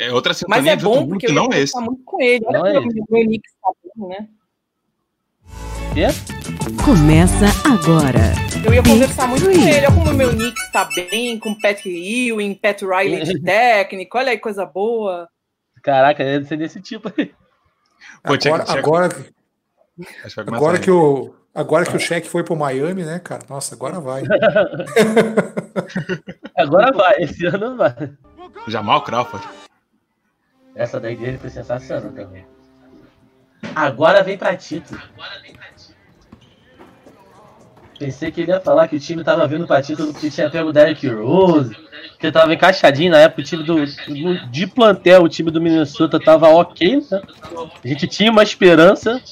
É outra sintonia Mas é bom porque que eu não ia esse. conversar muito com ele. Olha Não é como o meu Nick está bem, né? Começa agora. Eu ia conversar muito com ele. Olha como o meu Nick está bem, com Pat Ewing, Pat Riley de técnico. Olha aí, coisa boa. Caraca, deve ser desse tipo aí. Pô, Agora, agora, Acho que agora que o agora que o cheque foi pro Miami, né, cara? Nossa, agora vai. Agora vai, esse ano vai. Jamal Crawford. Essa daí dele foi sensacional também. Agora vem pra título. Pensei que ele ia falar que o time tava vindo pra título porque tinha pego o Derrick Rose, que tava encaixadinho na época, o time do. De plantel, o time do Minnesota tava ok, né? A gente tinha uma esperança.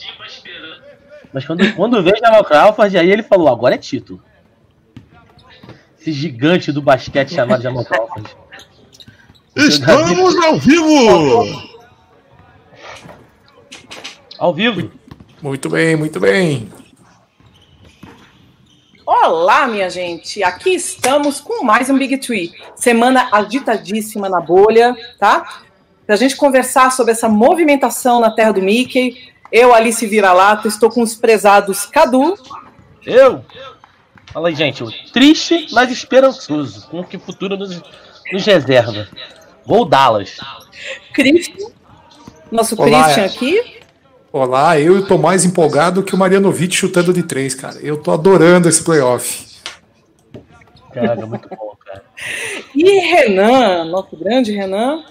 Mas quando, quando veio Jamal Crawford, aí ele falou, agora é título. Esse gigante do basquete chamado Jamal Crawford. Estamos ao vivo! Ao vivo. Muito bem, muito bem. Olá, minha gente! Aqui estamos com mais um Big Tree. Semana agitadíssima na bolha, tá? Pra gente conversar sobre essa movimentação na terra do Mickey. Eu, Alice Vira-Lata, estou com os prezados Cadu, Eu? Fala aí, gente. Triste, mas esperançoso. Com que futuro nos, nos reserva. Gol Dallas. Christian, nosso Olá, Christian é. aqui. Olá, eu tô mais empolgado que o Marianovic chutando de três, cara. Eu tô adorando esse playoff. Caraca, muito bom, cara. E Renan, nosso grande Renan.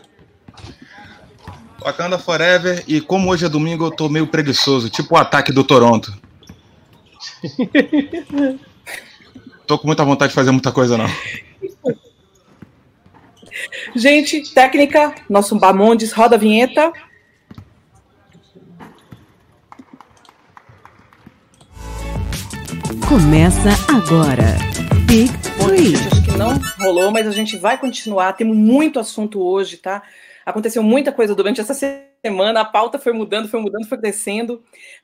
Wakanda Forever. E como hoje é domingo, eu tô meio preguiçoso, tipo o ataque do Toronto. tô com muita vontade de fazer muita coisa, não. Gente, técnica, nosso Bamondes, roda a vinheta. Começa agora. Big Three. acho que não rolou, mas a gente vai continuar. Temos muito assunto hoje, tá? Aconteceu muita coisa durante essa semana, a pauta foi mudando, foi mudando, foi crescendo.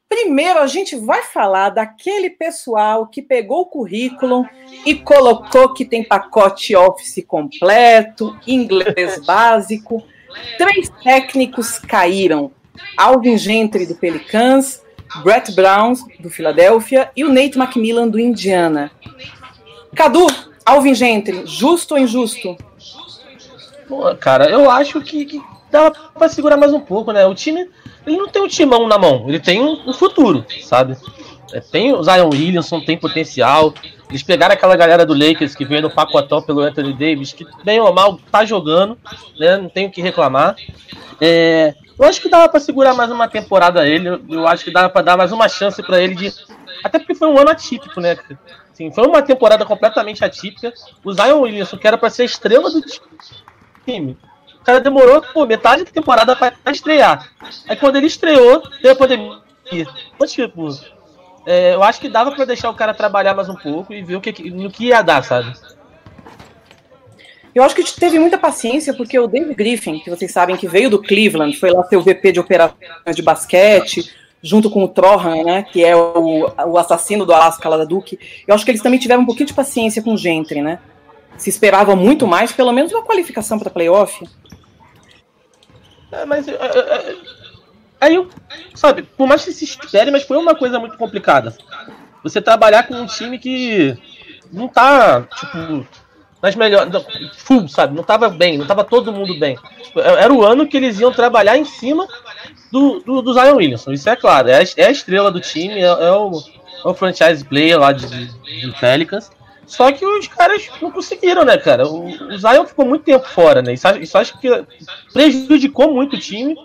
Primeiro, a gente vai falar daquele pessoal que pegou o currículo e colocou que tem pacote Office completo, inglês básico. Três técnicos caíram: Alvin Gentry, do Pelicans, Brett Brown, do Philadelphia, e o Nate McMillan, do Indiana. Cadu, Alvin Gentry, justo ou injusto? Pô, cara, eu acho que, que dá pra segurar mais um pouco, né? O time, ele não tem um timão na mão, ele tem um, um futuro, sabe? É, tem o Zion Williamson, tem potencial. Eles pegaram aquela galera do Lakers que veio no pacotão pelo Anthony Davis, que bem ou mal tá jogando, né? Não tenho o que reclamar. É, eu acho que dava pra segurar mais uma temporada ele. Eu, acho que dava pra dar mais uma chance pra ele de. Até porque foi um ano atípico, né? Assim, foi uma temporada completamente atípica. O Zion Williamson, que era pra ser a estrela do time. Cara demorou pô, metade da temporada pra estrear. Aí quando ele estreou, deu a pandemia. Mas, tipo, é, eu acho que dava pra deixar o cara trabalhar mais um pouco e ver o que, no que ia dar, sabe? Eu acho que teve muita paciência, porque o David Griffin, que vocês sabem que veio do Cleveland, foi lá ser o VP de operações de basquete, junto com o Trohan, né, que é o, o assassino do Alaska lá da Duke. Eu acho que eles também tiveram um pouquinho de paciência com o Gentry, né? Se esperava muito mais, pelo menos uma qualificação para playoff. É, mas. é, é, é, aí eu. Sabe, por mais que se espere, mas foi uma coisa muito complicada. Você trabalhar com um time que não tá, tipo, nas melhores. Full, sabe? Não tava bem, não tava todo mundo bem. Era o ano que eles iam trabalhar em cima do, do, do Zion Williamson, isso é claro. É a, é a estrela do time, é, é o, é o franchise player lá de, de Pelicans. Só que os caras não conseguiram, né, cara? O, o Zion ficou muito tempo fora, né? Isso, acho- isso acho que prejudicou muito o time.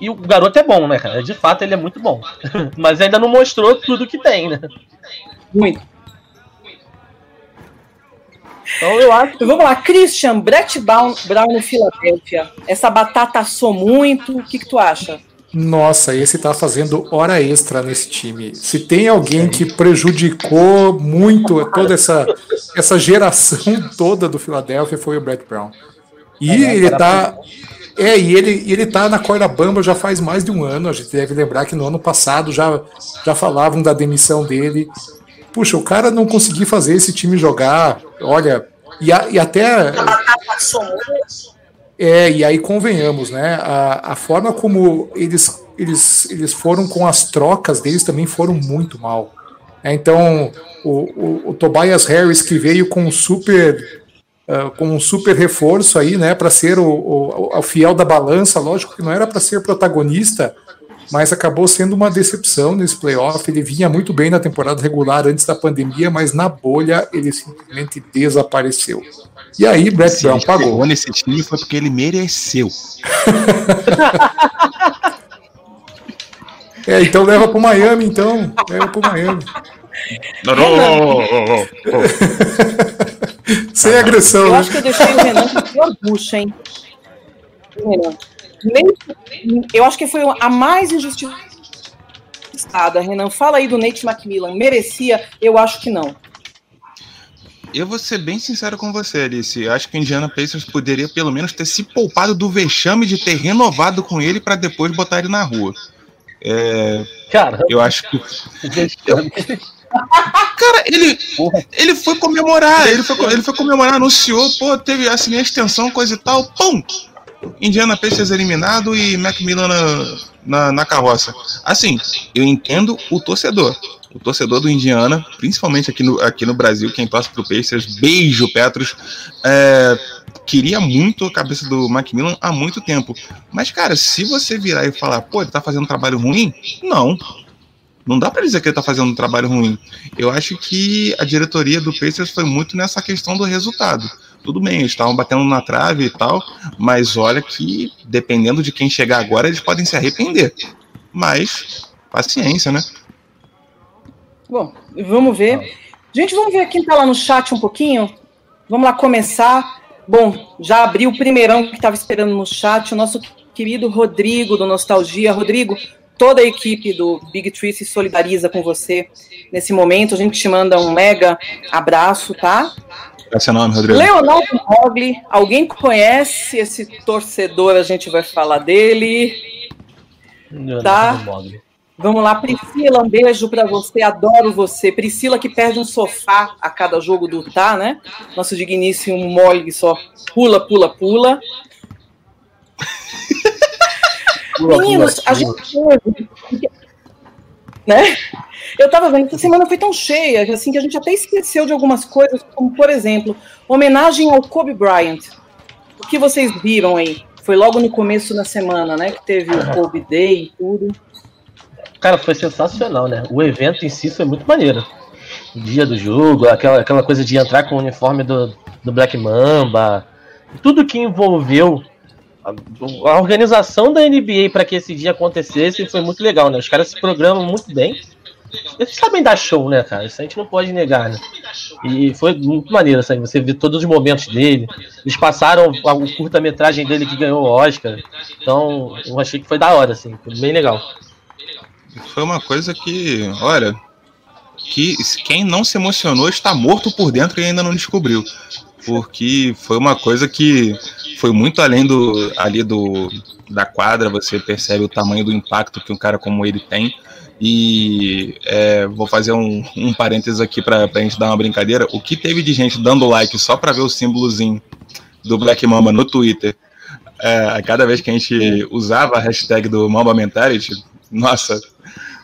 E o garoto é bom, né, cara? De fato, ele é muito bom. Mas ainda não mostrou tudo que tem, né? Muito. Então eu acho vamos lá, Christian, Brett Brown, Brown no Filadélfia. Essa batata assou muito. O que, que tu acha? Nossa, esse tá fazendo hora extra nesse time. Se tem alguém que prejudicou muito toda essa, essa geração toda do Philadelphia foi o Brett Brown. E ele tá. É, e ele, ele tá na corda bamba já faz mais de um ano. A gente deve lembrar que no ano passado já, já falavam da demissão dele. Puxa, o cara não conseguiu fazer esse time jogar. Olha, e, a- e até. É, e aí convenhamos, né? A, a forma como eles, eles, eles foram com as trocas deles também foram muito mal. É, então, o, o, o, Tobias Harris, que veio com um super, uh, com um super reforço aí, né, para ser o, o, o, fiel da balança, lógico que não era para ser protagonista, mas acabou sendo uma decepção nesse playoff. Ele vinha muito bem na temporada regular antes da pandemia, mas na bolha ele simplesmente desapareceu. E aí, Brett Brown pagou. nesse time foi porque ele mereceu. é, então leva pro Miami, então. Leva pro Miami. Não, não, não, não, Sem agressão. Eu né? acho que eu deixei o Renan com pior bucha, hein? Renan. Eu acho que foi a mais injustiçada, Renan. Fala aí do Nate McMillan. Merecia? Eu acho que não. Eu vou ser bem sincero com você, Alice. Eu acho que o Indiana Pacers poderia pelo menos ter se poupado do vexame de ter renovado com ele para depois botar ele na rua. É, Cara, eu acho que. Cara, ele, ele foi comemorar, ele foi, ele foi comemorar, anunciou, pô, teve assim a extensão, coisa e tal, pum! Indiana Pacers eliminado e Macmillan na, na, na carroça. Assim, eu entendo o torcedor o torcedor do Indiana, principalmente aqui no, aqui no Brasil, quem torce pro Pacers, beijo, Petros, é, queria muito a cabeça do Macmillan há muito tempo. Mas, cara, se você virar e falar, pô, ele tá fazendo um trabalho ruim, não. Não dá para dizer que ele tá fazendo um trabalho ruim. Eu acho que a diretoria do Pacers foi muito nessa questão do resultado. Tudo bem, eles estavam batendo na trave e tal, mas olha que, dependendo de quem chegar agora, eles podem se arrepender. Mas, paciência, né? Bom, vamos ver. Gente, vamos ver quem está lá no chat um pouquinho. Vamos lá começar. Bom, já abri o primeirão que estava esperando no chat, o nosso querido Rodrigo do Nostalgia. Rodrigo, toda a equipe do Big Tree se solidariza com você nesse momento. A gente te manda um mega abraço, tá? Esse é nome, Rodrigo. Leonardo Mogli, alguém conhece esse torcedor? A gente vai falar dele. Leonardo tá? Mogli. Vamos lá, Priscila, um beijo para você, adoro você. Priscila que perde um sofá a cada jogo do Tá, né? Nosso digníssimo mole só pula, pula, pula. pula Meninos, pula, a gente né? Eu tava vendo que essa semana foi tão cheia, assim, que a gente até esqueceu de algumas coisas, como, por exemplo, homenagem ao Kobe Bryant. O que vocês viram aí? Foi logo no começo da semana, né? Que teve o Kobe Day e tudo. Cara, foi sensacional, né? O evento em si foi muito maneiro. O dia do jogo, aquela, aquela coisa de entrar com o uniforme do, do Black Mamba, tudo que envolveu a, a organização da NBA para que esse dia acontecesse foi muito legal, né? Os caras se programam muito bem. Eles sabem dar show, né, cara? Isso a gente não pode negar, né? E foi muito maneiro, assim, você vê todos os momentos dele. Eles passaram a curta-metragem dele que ganhou o Oscar. Então, eu achei que foi da hora, assim, foi bem legal foi uma coisa que, olha, que quem não se emocionou está morto por dentro e ainda não descobriu. Porque foi uma coisa que foi muito além do ali do da quadra, você percebe o tamanho do impacto que um cara como ele tem. E é, vou fazer um, um parênteses aqui para a gente dar uma brincadeira. O que teve de gente dando like só para ver o símbolozinho do Black Mamba no Twitter, é, cada vez que a gente usava a hashtag do Mamba Mentality, nossa,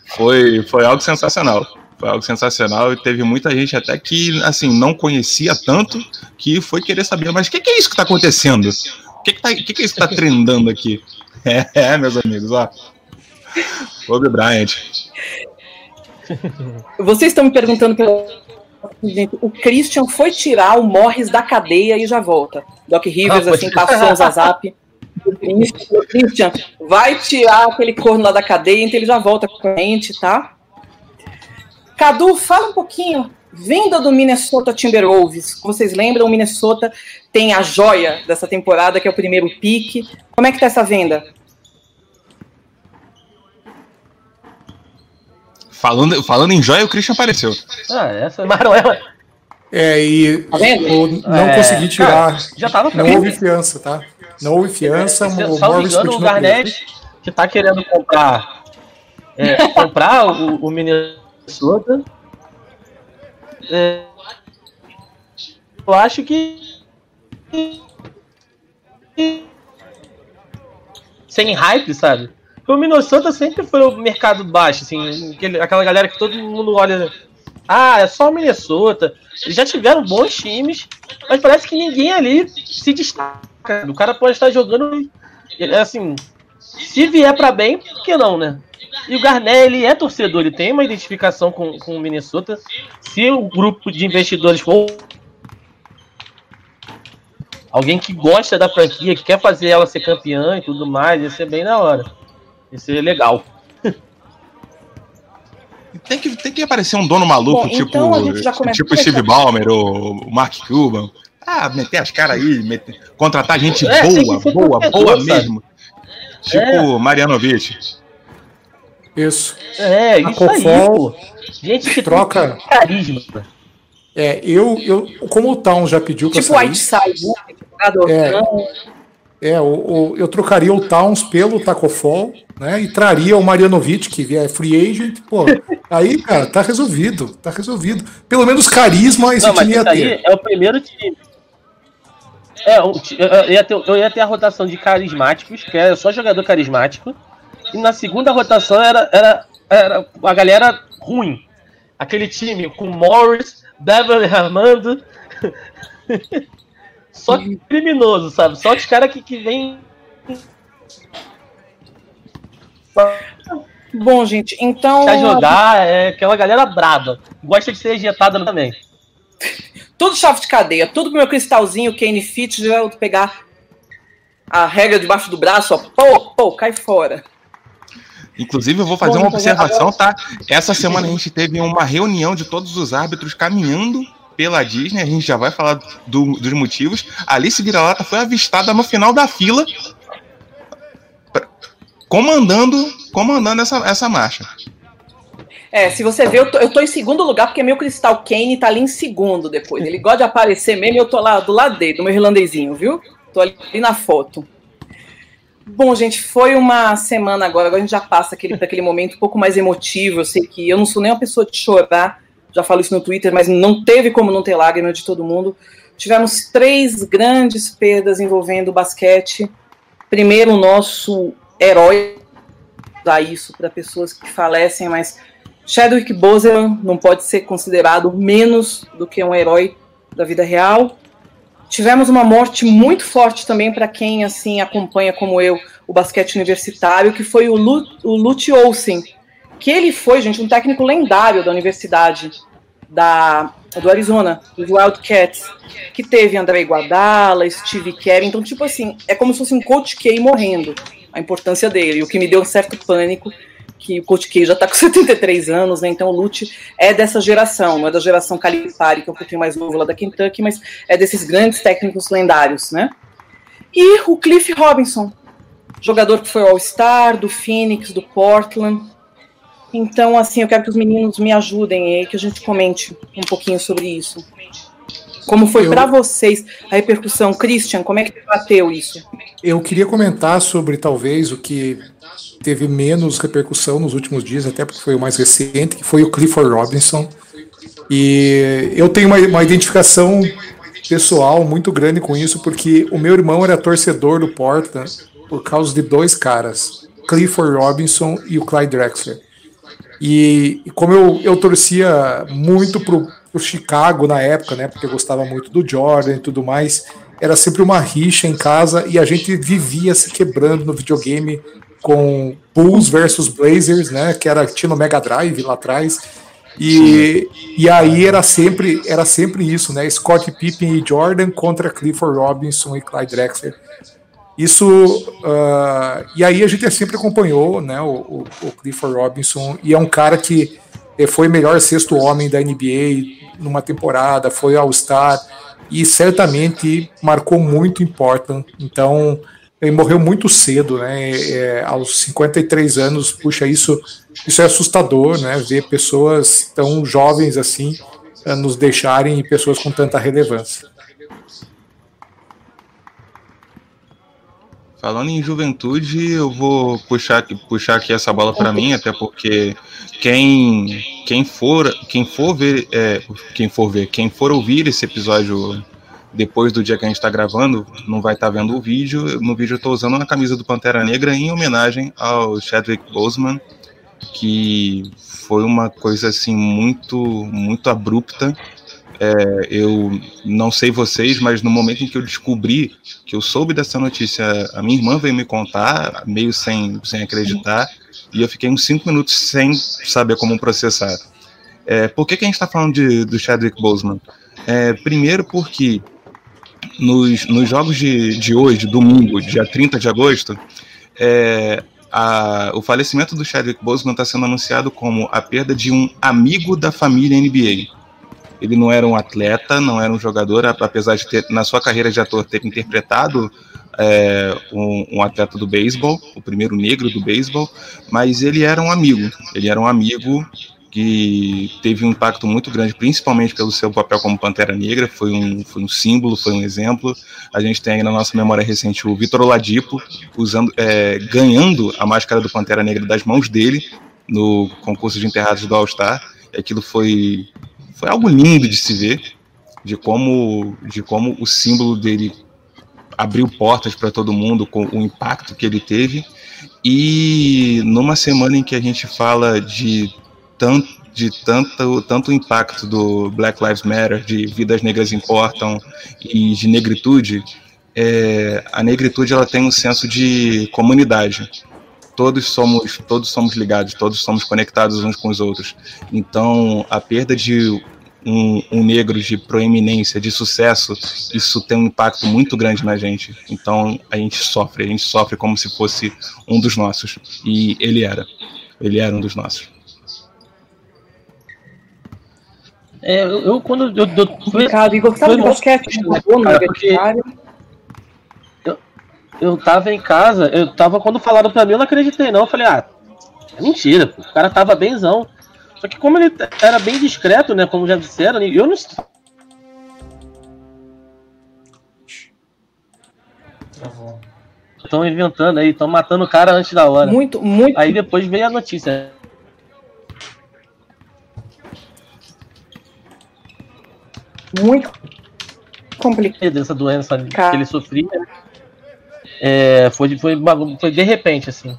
foi, foi algo sensacional. Foi algo sensacional e teve muita gente até que, assim, não conhecia tanto que foi querer saber, mas o que, que, é isso que está acontecendo? O que, que, tá, que, que é isso que está trendando aqui? É, é, meus amigos, ó. Kobe Bryant. Vocês estão me perguntando pelo o Christian foi tirar o Morris da cadeia e já volta. Doc Rivers, ah, assim, passou o zap. Christian, vai tirar aquele corno lá da cadeia, então ele já volta com a gente, tá? Cadu, fala um pouquinho. Venda do Minnesota Timberwolves. Vocês lembram, o Minnesota tem a joia dessa temporada, que é o primeiro pique. Como é que tá essa venda? Falando, falando em joia, o Christian apareceu. Ah, essa é Maruela. É, e tá não é, consegui tirar. Cara, já tava Não houve fiança, tá? Não houve fiança. É, o Morris engano, o Garnett, que tá querendo comprar, é, comprar o, o Minnesota. É, eu acho que sem hype, sabe? Porque o Minnesota sempre foi o mercado baixo, assim, aquela galera que todo mundo olha. Ah, é só o Minnesota. Já tiveram bons times, mas parece que ninguém ali se destaca. O cara pode estar jogando. Assim, se vier para bem, por que não, né? E o Garnet, ele é torcedor, ele tem uma identificação com, com o Minnesota. Se o grupo de investidores for alguém que gosta da franquia, que quer fazer ela ser campeã e tudo mais, ia ser bem na hora. Isso é legal. Tem que, tem que aparecer um dono maluco, Bom, tipo, então tipo Steve Ballmer ou o Mark Cuban. Ah, meter as caras aí, meter, contratar gente É, boa, boa, boa mesmo. Tipo É. Marianovic. Isso. É, isso aí, Cofol pô. Gente que troca- carisma. É, eu, eu, como o Town já pediu pra Tipo sair, Whiteside, né? É. É, o, o- eu trocaria o Towns pelo Tacofol, né? E traria o Marianovic, que é free agent, pô. Aí, cara, tá resolvido, tá resolvido. Pelo menos carisma esse Não, mas time ia ter. é o primeiro time. É, o ti- eu eu ia, ter, eu ia ter a rotação de carismáticos, que é só jogador carismático. E na segunda rotação era, era, era a galera ruim. Aquele time com Morris, Beverly Armando. só criminoso, sabe? Só os caras que, que vem. Bom, gente, então. Pra jogar, é aquela galera brava. Gosta de ser ejetada também. Tudo chave de cadeia, tudo com meu cristalzinho, Kane Fit, já pegar a regra debaixo do braço, ó, pô, pô, cai fora. Inclusive, eu vou fazer Bom, uma então, observação, tá? Essa semana a gente teve uma reunião de todos os árbitros caminhando pela Disney. A gente já vai falar do- dos motivos. Alice Vira-Lata foi avistada no final da fila, comandando, comandando essa, essa marcha. É, se você ver, eu tô, eu tô em segundo lugar, porque meu cristal Kane tá ali em segundo depois. Ele gosta de aparecer mesmo eu tô lá do lado dele, do meu irlandezinho, viu? Tô ali na foto. Bom, gente, foi uma semana agora, agora a gente já passa aquele, aquele momento um pouco mais emotivo. Eu sei que eu não sou nem uma pessoa de chorar, já falo isso no Twitter, mas não teve como não ter lágrima de todo mundo. Tivemos três grandes perdas envolvendo o basquete. Primeiro, o nosso herói, dar isso para pessoas que falecem, mas Chadwick Boseman não pode ser considerado menos do que um herói da vida real. Tivemos uma morte muito forte também para quem assim acompanha como eu o basquete universitário, que foi o, o Lute Olsen, que ele foi, gente, um técnico lendário da universidade da, do Arizona, dos Wildcats, que teve André Iguodala, Steve Kerr, então tipo assim, é como se fosse um coach K morrendo, a importância dele, o que me deu um certo pânico, que o Coach K já está com 73 anos, né? Então o Lute é dessa geração, não é da geração Calipari, que é um pouquinho mais novo lá da Kentucky, mas é desses grandes técnicos lendários, né? E o Cliff Robinson, jogador que foi All-Star, do Phoenix, do Portland. Então, assim, eu quero que os meninos me ajudem aí, que a gente comente um pouquinho sobre isso. Como foi Eu- para vocês a repercussão? Christian, como é que bateu isso? Eu queria comentar sobre talvez o que teve menos repercussão nos últimos dias, até porque foi o mais recente, que foi o Clifford Robinson. E eu tenho uma, uma identificação pessoal muito grande com isso, porque o meu irmão era torcedor do Portland por causa de dois caras, Clifford Robinson e o Clyde Drexler. E, e como eu, eu torcia muito pro, pro Chicago na época, né? Porque eu gostava muito do Jordan e tudo mais, era sempre uma rixa em casa e a gente vivia se quebrando no videogame com Bulls versus Blazers, né? Que era tinha no Mega Drive lá atrás. E, e aí era sempre era sempre isso, né? Scott Pippen e Jordan contra Clifford Robinson e Clyde Drexler. Isso ah, e aí a gente sempre acompanhou, né? O, o, Clifford Robinson e é um cara que eh, foi melhor sexto homem da NBA numa temporada, foi All Star e certamente marcou muito em Portland. Então ele morreu muito cedo, né? É, aos 53 anos, puxa, isso, isso é assustador, né? Ver pessoas tão jovens assim nos deixarem e pessoas com tanta relevância. Falando em juventude, eu vou puxar, aqui- puxar aqui essa bola para mim, até porque quem, quem for quem for ver é, quem for ver quem for ouvir esse episódio depois do dia que a gente está gravando, não vai estar tá vendo o vídeo. No vídeo eu estou usando uma camisa do Pantera Negra em homenagem ao Chadwick Boseman, que foi uma coisa assim muito, muito abrupta. É, eu não sei vocês, mas no momento em que eu descobri que eu soube dessa notícia, a minha irmã veio me contar, meio sem, sem acreditar, e eu fiquei uns cinco minutos sem saber como processar. É, por que, que a gente está falando de, do Chadwick Boseman? É, primeiro porque nos, nos jogos de, de hoje, domingo, dia 30 de agosto, é, a, o falecimento do Chadwick Boseman está sendo anunciado como a perda de um amigo da família NBA. Ele não era um atleta, não era um jogador, apesar de ter, na sua carreira de ator, ter interpretado é, um, um, atleta do beisebol, o primeiro negro do beisebol, mas ele era um amigo. Ele era um amigo que teve um impacto muito grande, principalmente pelo seu papel como Pantera Negra, foi um, foi um símbolo, foi um exemplo. A gente tem aí na nossa memória recente o Vitor Oladipo usando, é, ganhando a máscara do Pantera Negra das mãos dele no concurso de enterrados do All Star. Aquilo foi, foi algo lindo de se ver, de como, de como o símbolo dele abriu portas para todo mundo com o impacto que ele teve. E numa semana em que a gente fala de tanto de tanto, tanto impacto do Black Lives Matter, de vidas negras importam e de negritude, é, a negritude ela tem um senso de comunidade. Todos somos, todos somos ligados, todos somos conectados uns com os outros. Então, a perda de um, um, negro de proeminência, de sucesso, isso tem um impacto muito grande na gente. Então a gente sofre, a gente sofre como se fosse um dos nossos. E ele era. Ele era um dos nossos. É, eu, eu, quando eu, eu complicado. E gostava de basquete, né, cara, eu, eu tava em casa, eu tava quando falaram pra mim, eu não acreditei não. Eu falei, ah, é mentira, pô. o cara tava benzão. Só que como ele era bem discreto, né, como já disseram, eu não Estão inventando aí, estão matando o cara antes da hora. Muito, muito. Aí depois veio a notícia. muito complicado. Dessa doença que ele sofria. É, foi, foi, foi de repente, assim.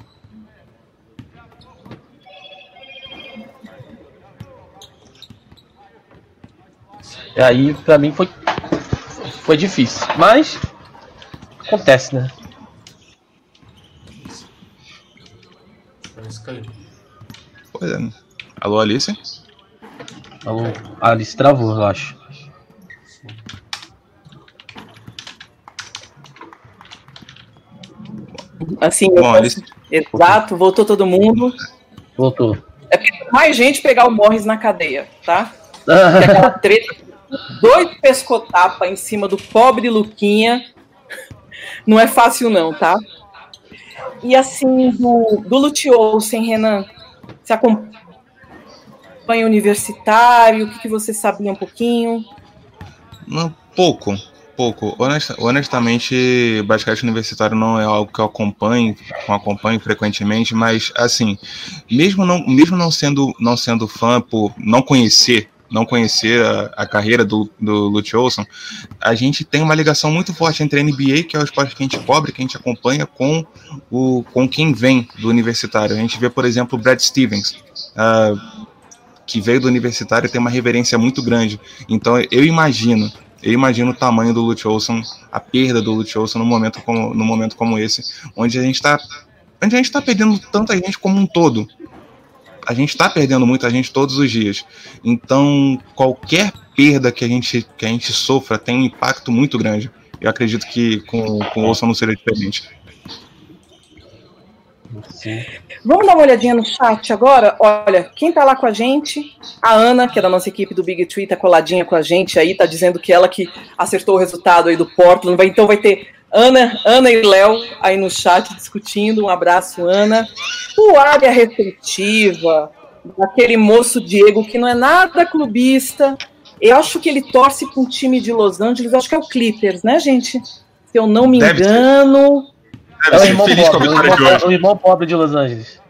E aí, pra mim, foi, foi difícil. Mas, acontece, né? Pois é. Alô, Alice? Alô, Alice travou, eu acho. Assim, Bom, posso... exato, voltou todo mundo. Voltou. É mais gente pegar o Morris na cadeia, tá? aquela treta, dois pescotapa em cima do pobre Luquinha, não é fácil não, tá? E assim, do, do Lute Olsen, Renan, você acompanha universitário, o que, que você sabia um pouquinho? Um pouco, pouco. Honest, honestamente, basquete universitário não é algo que eu acompanho, acompanho frequentemente, mas assim, mesmo não, mesmo não sendo, não sendo fã por não conhecer não conhecer a, a, carreira do, do Lute Olson, a gente tem uma ligação muito forte entre a NBA, que é o esporte que a gente cobre, que a gente acompanha, com, o, com quem vem do universitário. A gente vê, por exemplo, o Brad Stevens, uh, que veio do universitário e tem uma reverência muito grande. Então, eu imagino eu imagino o tamanho do Lute Olson, a perda do Lute Olson no momento como, no momento como esse, onde a gente está onde a gente está perdendo tanta gente como um todo. A gente está perdendo muita gente todos os dias. Então, qualquer perda que a gente, que a gente sofra tem um impacto muito grande. Eu acredito que com, com o Olson não seria diferente. Sim. Vamos dar uma olhadinha no chat agora? Olha, quem tá lá com a gente? A Ana, que é da nossa equipe do Big Tree, tá coladinha com a gente aí, tá dizendo que ela que acertou o resultado aí do Portland. Vai, então vai ter Ana, Ana e Léo aí no chat discutindo. Um abraço, Ana. O área restritiva, aquele moço Diego que não é nada clubista. Eu acho que ele torce para um time de Los Angeles, acho que é o Clippers, né, gente? Se eu não me Deve engano. Ser. Deve é o irmão, feliz pobre, com a vitória de hoje. o irmão pobre de Los Angeles.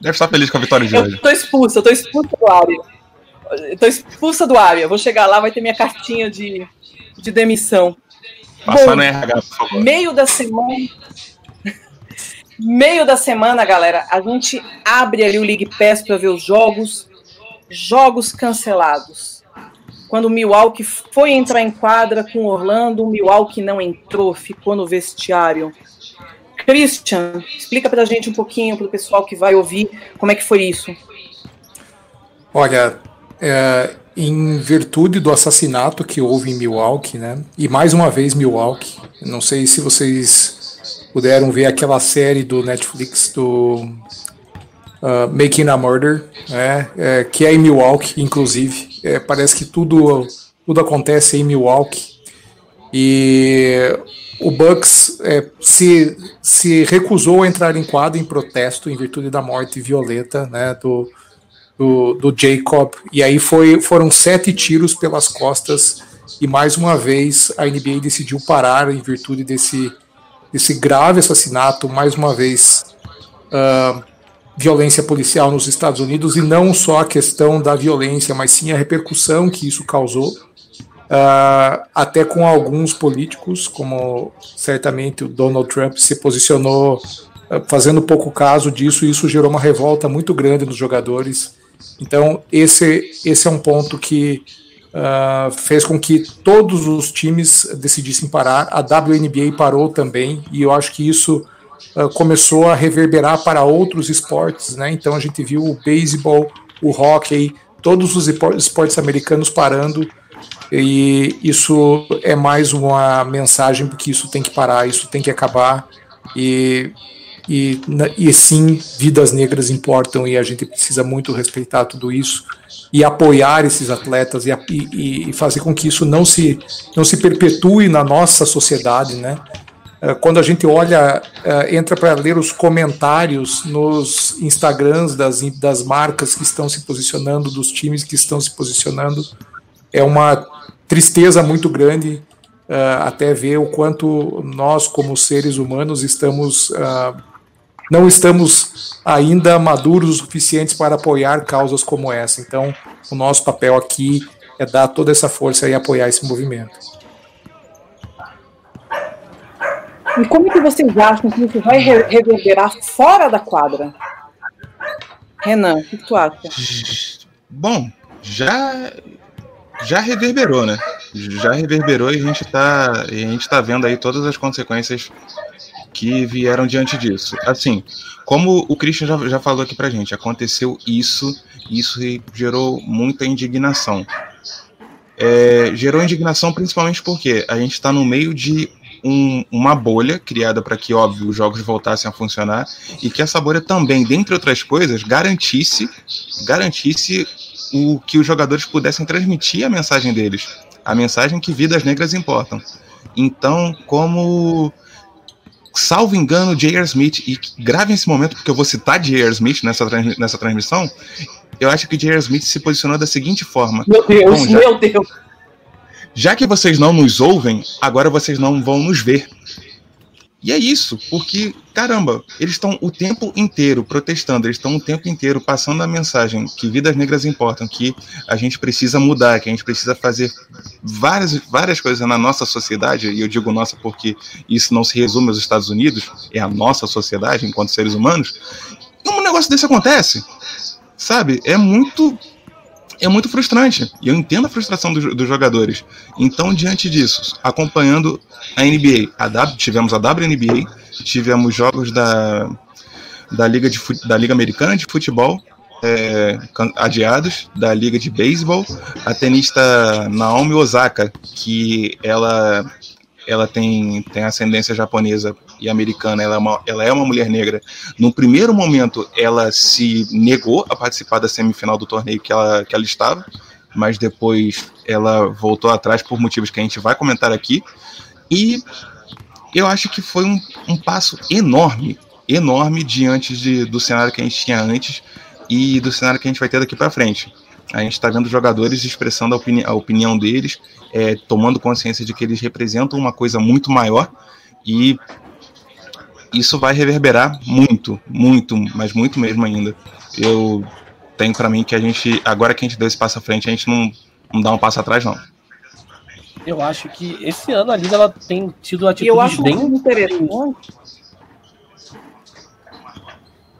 Deve estar feliz com a vitória de eu hoje. Eu tô expulsa, eu tô expulsa do área. Eu tô expulsa do área. Vou chegar lá, vai ter minha cartinha de, de demissão. Passar Bom, no RH, por favor. Meio da semana. meio da semana, galera, a gente abre ali o League Pass para ver os jogos. Jogos cancelados. Quando o Milwaukee foi entrar em quadra com Orlando, o Milwaukee não entrou, ficou no vestiário. Christian, explica para a gente um pouquinho, para o pessoal que vai ouvir, como é que foi isso. Olha, é, em virtude do assassinato que houve em Milwaukee, né? E mais uma vez Milwaukee. Não sei se vocês puderam ver aquela série do Netflix do uh, Making a Murder, né? É, que é em Milwaukee, inclusive. É, parece que tudo tudo acontece em Milwaukee e o Bucks é, se, se recusou a entrar em quadro em protesto em virtude da morte violenta né, do, do, do Jacob. E aí foi, foram sete tiros pelas costas. E mais uma vez a NBA decidiu parar em virtude desse, desse grave assassinato. Mais uma vez, uh, violência policial nos Estados Unidos. E não só a questão da violência, mas sim a repercussão que isso causou. Uh, até com alguns políticos, como certamente o Donald Trump se posicionou uh, fazendo pouco caso disso, e isso gerou uma revolta muito grande nos jogadores. Então, esse, esse é um ponto que uh, fez com que todos os times decidissem parar. A WNBA parou também, e eu acho que isso começou a reverberar para outros esportes. Né? Então, a gente viu o beisebol, o hockey, todos os esportes americanos parando. E isso é mais uma mensagem porque isso tem que parar, isso tem que acabar. E e, e sim, vidas negras importam e a gente precisa muito respeitar tudo isso e apoiar esses atletas e, e, e fazer com que isso não se, não se perpetue na nossa sociedade, né? Eh, quando a gente olha, eh, entra para ler os comentários nos Instagrams das, das marcas que estão se posicionando, dos times que estão se posicionando, é uma tristeza muito grande uh, até ver o quanto nós, como seres humanos, estamos uh, não estamos ainda maduros o suficientes para apoiar causas como essa. Então, o nosso papel aqui é dar toda essa força e apoiar esse movimento. E como que vocês acham que isso vai reverberar fora da quadra? Renan, o que tu acha? Bom, já já reverberou, né? Já reverberou e a gente tá, a gente tá vendo aí todas as consequências que vieram diante disso. Assim, como o Christian já, já falou aqui pra gente, aconteceu isso, isso gerou muita indignação. É, gerou indignação principalmente porque a gente está no meio de um, uma bolha criada para que, óbvio, os jogos voltassem a funcionar e que essa bolha também, dentre outras coisas, garantisse, garantisse o que os jogadores pudessem transmitir a mensagem deles, a mensagem que vidas negras importam. Então, como salvo engano, J.R. Smith, e grave esse momento, porque eu vou citar J.R. Smith nessa, nessa transmissão, eu acho que J.R. Smith se posicionou da seguinte forma. Meu Deus, Bom, já, meu Deus. Já que vocês não nos ouvem, agora vocês não vão nos ver. E é isso, porque, caramba, eles estão o tempo inteiro protestando, eles estão o tempo inteiro passando a mensagem que vidas negras importam, que a gente precisa mudar, que a gente precisa fazer várias, várias coisas na nossa sociedade, e eu digo nossa porque isso não se resume aos Estados Unidos, é a nossa sociedade enquanto seres humanos. E um negócio desse acontece, sabe? É muito é muito frustrante. E eu entendo a frustração dos, dos, jogadores. Então, diante disso, acompanhando a NBA, a w, tivemos a WNBA, tivemos jogos da, da, Liga, de, da Liga Americana de Futebol é, adiados, da Liga de Beisebol, a tenista Naomi Osaka, que ela ela tem, tem ascendência japonesa e americana, ela é, uma, ela é uma mulher negra. No primeiro momento, ela se negou a participar da semifinal do torneio que ela, que ela estava, mas depois ela voltou atrás por motivos que a gente vai comentar aqui. E eu acho que foi um, um passo enorme, enorme diante de, do cenário que a gente tinha antes e do cenário que a gente vai ter daqui para frente. A gente está vendo jogadores expressando a, opini a opinião deles, é, tomando consciência de que eles representam uma coisa muito maior e isso vai reverberar muito, muito, mas muito mesmo ainda. Eu tenho para mim que a gente, agora que a gente deu esse passo à frente, a gente não, não dá um passo atrás, não. Eu acho que esse ano a Liga ela tem tido atitudes eu acho bem interessante.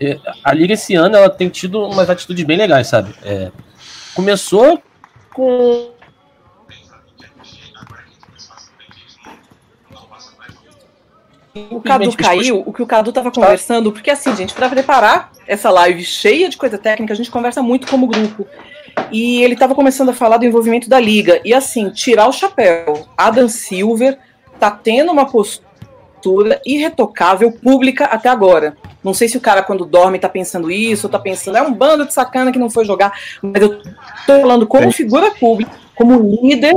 É, A Liga esse ano ela tem tido umas atitudes bem legais, sabe? É, começou com O Cadu caiu, o que o Cadu estava conversando, porque assim, gente, para preparar essa live cheia de coisa técnica, a gente conversa muito como grupo. E ele estava começando a falar do envolvimento da liga. E assim, tirar o chapéu. Adam Silver tá tendo uma postura irretocável, pública até agora. Não sei se o cara, quando dorme, tá pensando isso, ou tá pensando, é um bando de sacana que não foi jogar. Mas eu tô falando como figura pública, como líder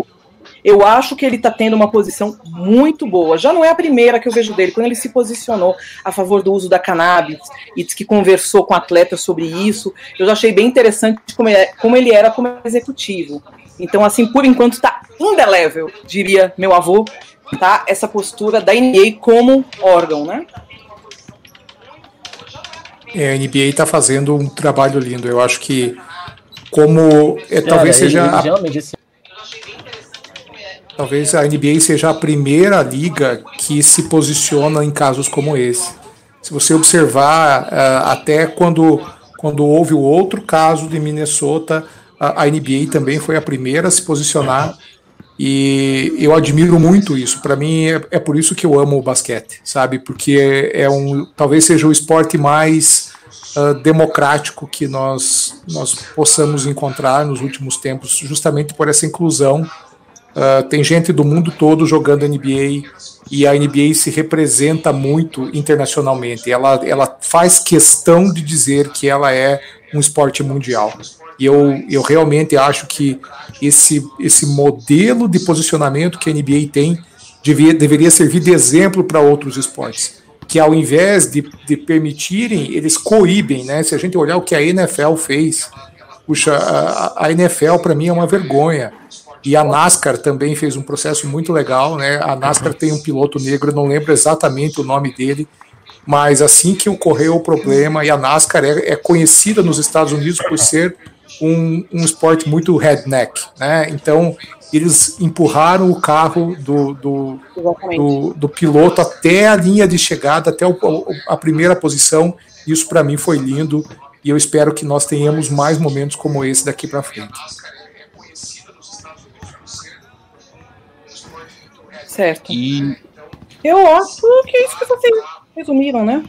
eu acho que ele está tendo uma posição muito boa. Já não é a primeira que eu vejo dele. Quando ele se posicionou a favor do uso da cannabis e disse que conversou com atletas sobre isso, eu já achei bem interessante como ele, como ele era como executivo. Então, assim, por enquanto está indelével, diria meu avô, tá? Essa postura da NBA como órgão, né? É, a NBA está fazendo um trabalho lindo. Eu acho que como é, talvez Cara, seja a assim, Talvez a NBA seja a primeira liga que se posiciona em casos como esse. Se você observar, ah, até quando, quando houve o outro caso de Minnesota, a, a NBA também foi a primeira a se posicionar. E eu admiro muito isso. Para mim, é, é por isso que eu amo o basquete, sabe? Porque é, um, talvez seja o esporte mais ah, democrático que nós, nós possamos encontrar nos últimos tempos, justamente por essa inclusão Uh, tem gente do mundo todo jogando NBA e a NBA se representa muito internacionalmente. Ela, ela faz questão de dizer que ela é um esporte mundial. E eu, eu realmente acho que esse, esse modelo de posicionamento que a NBA tem devia, deveria servir de exemplo para outros esportes. Que ao invés de, de permitirem, eles coíbem, né? Se a gente olhar o que a NFL fez, puxa, a, a NFL para mim é uma vergonha. E a NASCAR também fez um processo muito legal, né? A NASCAR tem um piloto negro, não lembro exatamente o nome dele, mas assim que ocorreu o problema, e a NASCAR é, é conhecida nos Estados Unidos por ser um, um esporte muito redneck, né? Então eles empurraram o carro do, do, do, do piloto até a linha de chegada, até o- a primeira posição. Isso para mim foi lindo e eu espero que nós tenhamos mais momentos como esse daqui para frente. Certo. E Eu acho que é isso que vocês resumiram, né?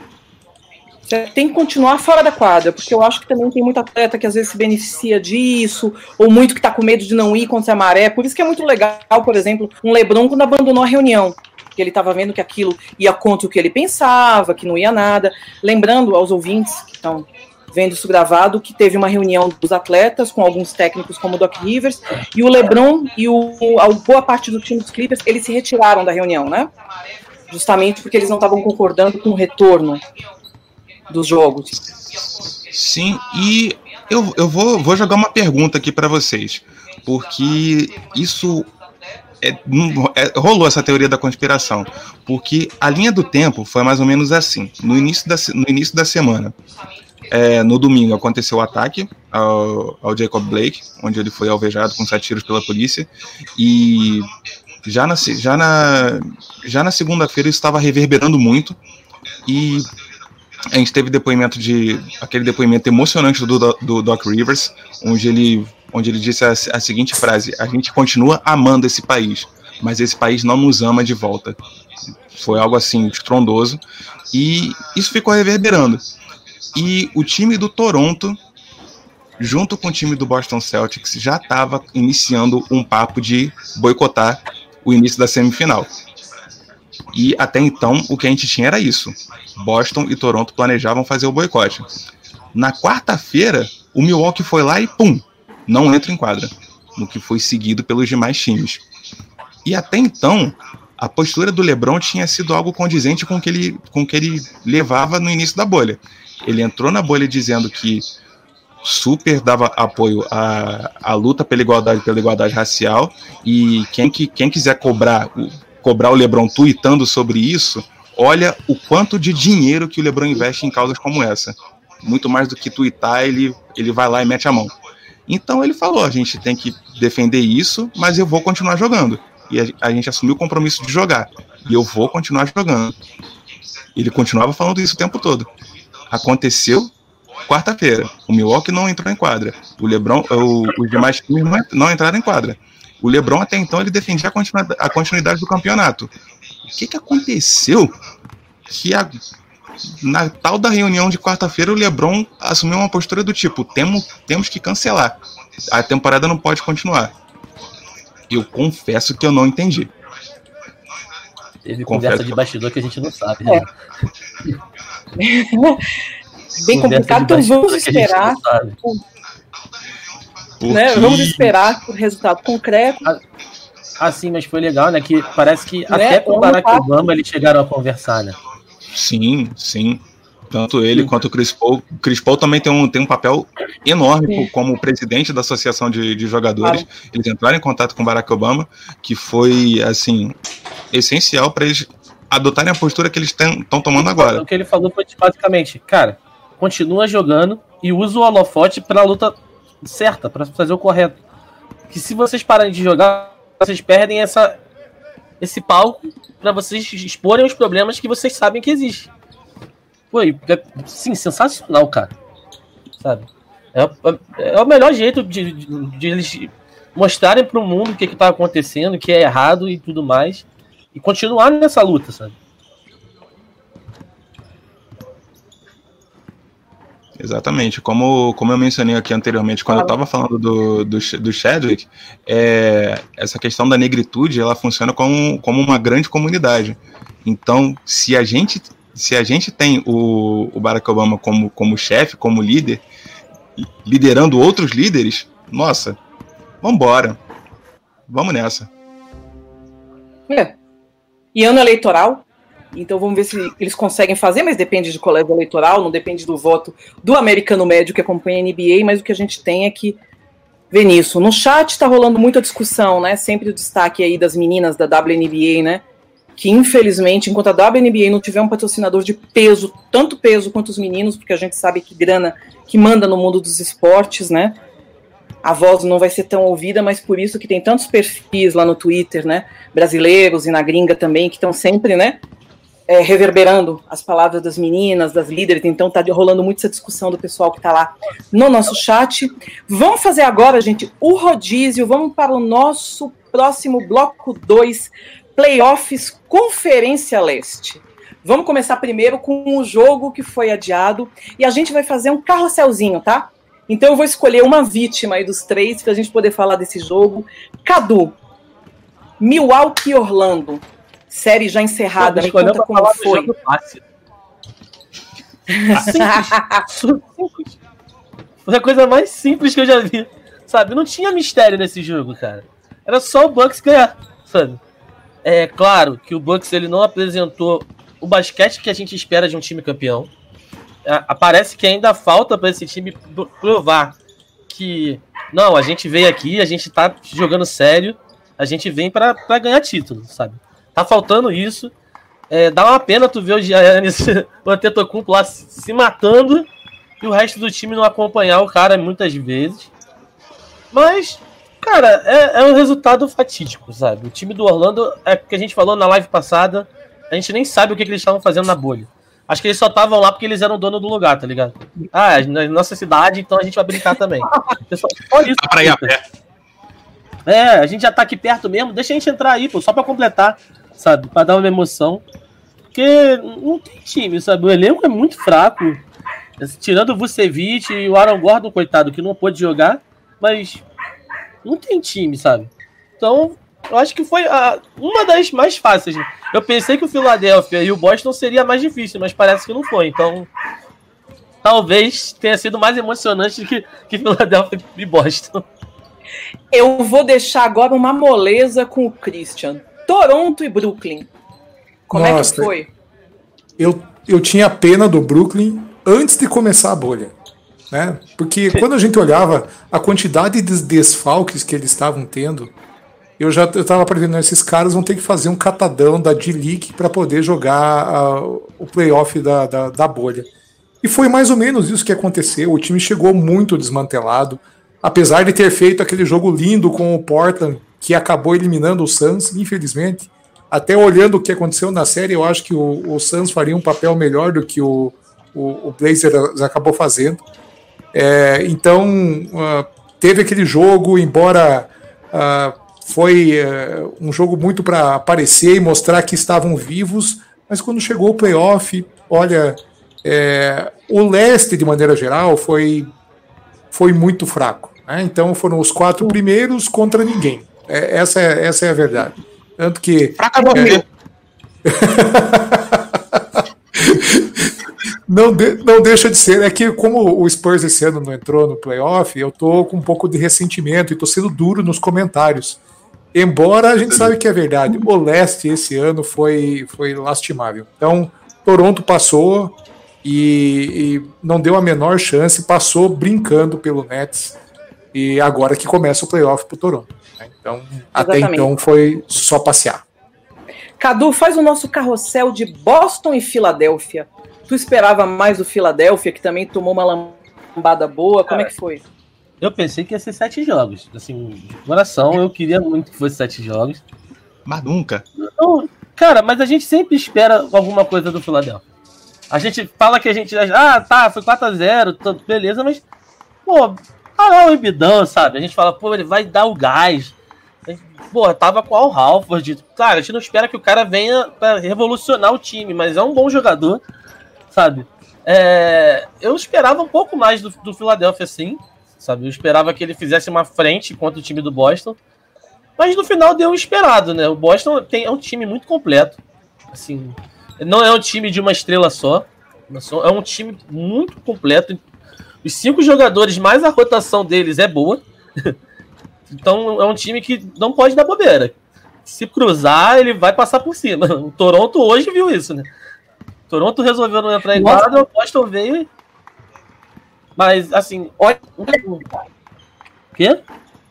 Você tem que continuar fora da quadra, porque eu acho que também tem muito atleta que às vezes se beneficia disso, ou muito que tá com medo de não ir contra a maré. Por isso que é muito legal, por exemplo, um Lebron quando abandonou a reunião. Que ele estava vendo que aquilo ia contra o que ele pensava, que não ia nada. Lembrando aos ouvintes que estão vendo isso gravado, que teve uma reunião dos atletas com alguns técnicos como o Doc Rivers, e o LeBron e o, a boa parte do time dos Clippers, eles se retiraram da reunião, né? Justamente porque eles não estavam concordando com o retorno dos jogos. Sim, e eu, eu vou, vou jogar uma pergunta aqui para vocês, porque isso é- é- rolou essa teoria da conspiração, porque a linha do tempo foi mais ou menos assim. No início da, no início da semana, é, no domingo aconteceu o ataque ao, ao Jacob Blake, onde ele foi alvejado com sete tiros pela polícia, e já na, já na, já na segunda-feira isso estava reverberando muito, e a gente teve depoimento de aquele depoimento emocionante do, Do- do Doc Rivers, onde ele, onde ele disse a, a seguinte frase: a gente continua amando esse país, mas esse país não nos ama de volta. Foi algo assim estrondoso e isso ficou reverberando. E o time do Toronto, junto com o time do Boston Celtics, já estava iniciando um papo de boicotar o início da semifinal. E até então o que a gente tinha era isso. Boston e Toronto planejavam fazer o boicote. Na quarta-feira, o Milwaukee foi lá e pum, não entra em quadra, no que foi seguido pelos demais times. E até então, a postura do LeBron tinha sido algo condizente com o que ele, com que ele levava no início da bolha. Ele entrou na bolha dizendo que super dava apoio à, à luta pela igualdade, pela igualdade racial e quem, que, quem quiser cobrar cobrar o LeBron tweetando sobre isso, olha o quanto de dinheiro que o LeBron investe em causas como essa. Muito mais do que tweetar, ele, ele vai lá e mete a mão. Então ele falou: a gente tem que defender isso, mas eu vou continuar jogando. e a, a gente assumiu o compromisso de jogar. E eu vou continuar jogando. Ele continuava falando isso o tempo todo. Aconteceu quarta-feira. O Milwaukee não entrou em quadra. O LeBron, o, os demais times não, não entraram em quadra. O LeBron até então ele defendia a continuidade, a continuidade do campeonato. O que, que aconteceu que a, na tal da reunião de quarta-feira o LeBron assumiu uma postura do tipo: temos, temos que cancelar. A temporada não pode continuar. Eu confesso que eu não entendi. Teve confesso conversa de bastidor que a gente não sabe. Né? É. Bem complicado, então vamos esperar. Né? Vamos esperar o resultado concreto. Ah, ah, sim, mas foi legal, né? Que parece que né? até com o Barack Obama eles chegaram a conversar, né? Sim, sim. Tanto ele sim. quanto o Chris Paul. O Chris Paul também tem um, tem um papel enorme sim. como presidente da Associação de, de Jogadores. Claro. Eles entraram em contato com o Barack Obama, que foi, assim, essencial para eles adotarem a postura que eles estão tomando agora. O que ele falou foi basicamente, cara, continua jogando e usa o holofote para a luta certa, para fazer o correto. Que se vocês pararem de jogar, vocês perdem essa, esse palco para vocês exporem os problemas que vocês sabem que existem. Foi, é, sim, sensacional, cara. Sabe? É, é, é o melhor jeito de, de, de eles mostrarem para o mundo o que está acontecendo, o que é errado e tudo mais. E continuar nessa luta, sabe? Exatamente. Como, como eu mencionei aqui anteriormente, quando eu estava falando do, do, do Chadwick, é, essa questão da negritude ela funciona como, como uma grande comunidade. Então, se a gente, se a gente tem o, o Barack Obama como, como chefe, como líder, liderando outros líderes, nossa, vambora. Vamos nessa. É. E ano eleitoral, então vamos ver se eles conseguem fazer, mas depende de colégio eleitoral, não depende do voto do americano médio que acompanha a NBA, mas o que a gente tem é que ver nisso. No chat está rolando muita discussão, né? Sempre o destaque aí das meninas da WNBA, né? Que infelizmente, enquanto a WNBA não tiver um patrocinador de peso, tanto peso quanto os meninos, porque a gente sabe que grana que manda no mundo dos esportes, né? A voz não vai ser tão ouvida, mas por isso que tem tantos perfis lá no Twitter, né? Brasileiros e na gringa também, que estão sempre, né? É, reverberando as palavras das meninas, das líderes, então tá rolando muito essa discussão do pessoal que tá lá no nosso chat. Vamos fazer agora, gente, o rodízio, vamos para o nosso próximo bloco 2, Playoffs Conferência Leste. Vamos começar primeiro com o jogo que foi adiado e a gente vai fazer um carrosselzinho, tá? Então eu vou escolher uma vítima aí dos três para a gente poder falar desse jogo. Cadu, Milwaukee Orlando. Série já encerrada, me conta como foi. Foi a coisa mais simples que eu já vi. Sabe? Não tinha mistério nesse jogo, cara. Era só o Bucks ganhar, sabe? É claro que o Bucks ele não apresentou o basquete que a gente espera de um time campeão. É, parece que ainda falta para esse time provar que não, a gente veio aqui, a gente tá jogando sério, a gente vem para ganhar título, sabe? Tá faltando isso. É, dá uma pena tu ver o Giannis, o Antetokounmpo lá se matando e o resto do time não acompanhar o cara muitas vezes. Mas, cara, é, é um resultado fatídico, sabe? O time do Orlando, é que a gente falou na live passada, a gente nem sabe o que, que eles estavam fazendo na bolha. Acho que eles só estavam lá porque eles eram dono do lugar, tá ligado? Ah, na nossa cidade, então a gente vai brincar também. Pessoal, só isso. Dá pra ir a pé. É, a gente já tá aqui perto mesmo, deixa a gente entrar aí, pô, só pra completar sabe? Pra dar uma emoção. Porque não tem time, sabe? O elenco é muito fraco. Tirando o Vucevic e o Aaron Gordon, coitado, que não pôde jogar. Mas não tem time, sabe? Então, eu acho que foi a, uma das mais fáceis. Eu pensei que o Philadelphia e o Boston seria mais difícil, mas parece que não foi. Então, talvez tenha sido mais emocionante que, que Philadelphia e Boston. Eu vou deixar agora uma moleza com o Christian. Toronto e Brooklyn. Como Nossa, é que foi? Eu, eu tinha pena do Brooklyn antes de começar a bolha. Né? Porque quando a gente olhava a quantidade de desfalques que eles estavam tendo, eu já estava prevendo, esses caras vão ter que fazer um catadão da D-League para poder jogar uh, o playoff da, da, da, bolha. E foi mais ou menos isso que aconteceu. O time chegou muito desmantelado, apesar de ter feito aquele jogo lindo com o Portland que acabou eliminando o Suns, infelizmente. Até olhando o que aconteceu na série, eu acho que o, o Suns faria um papel melhor do que o, o, o Blazers acabou fazendo. É, então, uh, teve aquele jogo, embora uh, foi uh, um jogo muito para aparecer e mostrar que estavam vivos, mas quando chegou o playoff, olha, é, o leste, de maneira geral, foi, foi muito fraco. Né? Então foram os quatro primeiros contra ninguém. É, essa, é, essa é a verdade. Tanto que. Fraca é, não, de, não deixa de ser. É que, como o Spurs esse ano não entrou no playoff, eu tô com um pouco de ressentimento e tô sendo duro nos comentários. Embora a gente sabe que é verdade, o leste esse ano foi, foi lastimável. Então, Toronto passou e, e não deu a menor chance, passou brincando pelo Nets. E agora que começa o playoff pro Toronto. Né? Então, Exatamente. até então foi só passear. Cadu, faz o nosso carrossel de Boston e Filadélfia. Tu esperava mais do Filadélfia, que também tomou uma lambada boa? Como é que foi? Eu pensei que ia ser sete jogos. Assim, de coração, eu queria muito que fosse sete jogos. Mas nunca. Não, cara, mas a gente sempre espera alguma coisa do Philadelphia. A gente fala que a gente. Ah, tá, foi 4x0, beleza, mas. Pô, ah, o Ibidão, sabe? A gente fala, pô, ele vai dar o gás. Pô, tava com o Al Halford. Claro, a gente não espera que o cara venha para revolucionar o time, mas é um bom jogador, sabe? É, eu esperava um pouco mais do, do Philadelphia, sim sabe? Eu esperava que ele fizesse uma frente contra o time do Boston, mas no final deu um esperado, né? O Boston tem, é um time muito completo, assim, não é um time de uma estrela só, é um time muito completo. Os cinco jogadores, mais a rotação deles é boa. Então é um time que não pode dar bobeira. Se cruzar, ele vai passar por cima. O Toronto hoje viu isso, né? O Toronto resolveu não entrar em quadra, o Boston veio mas, assim, olha. Quê?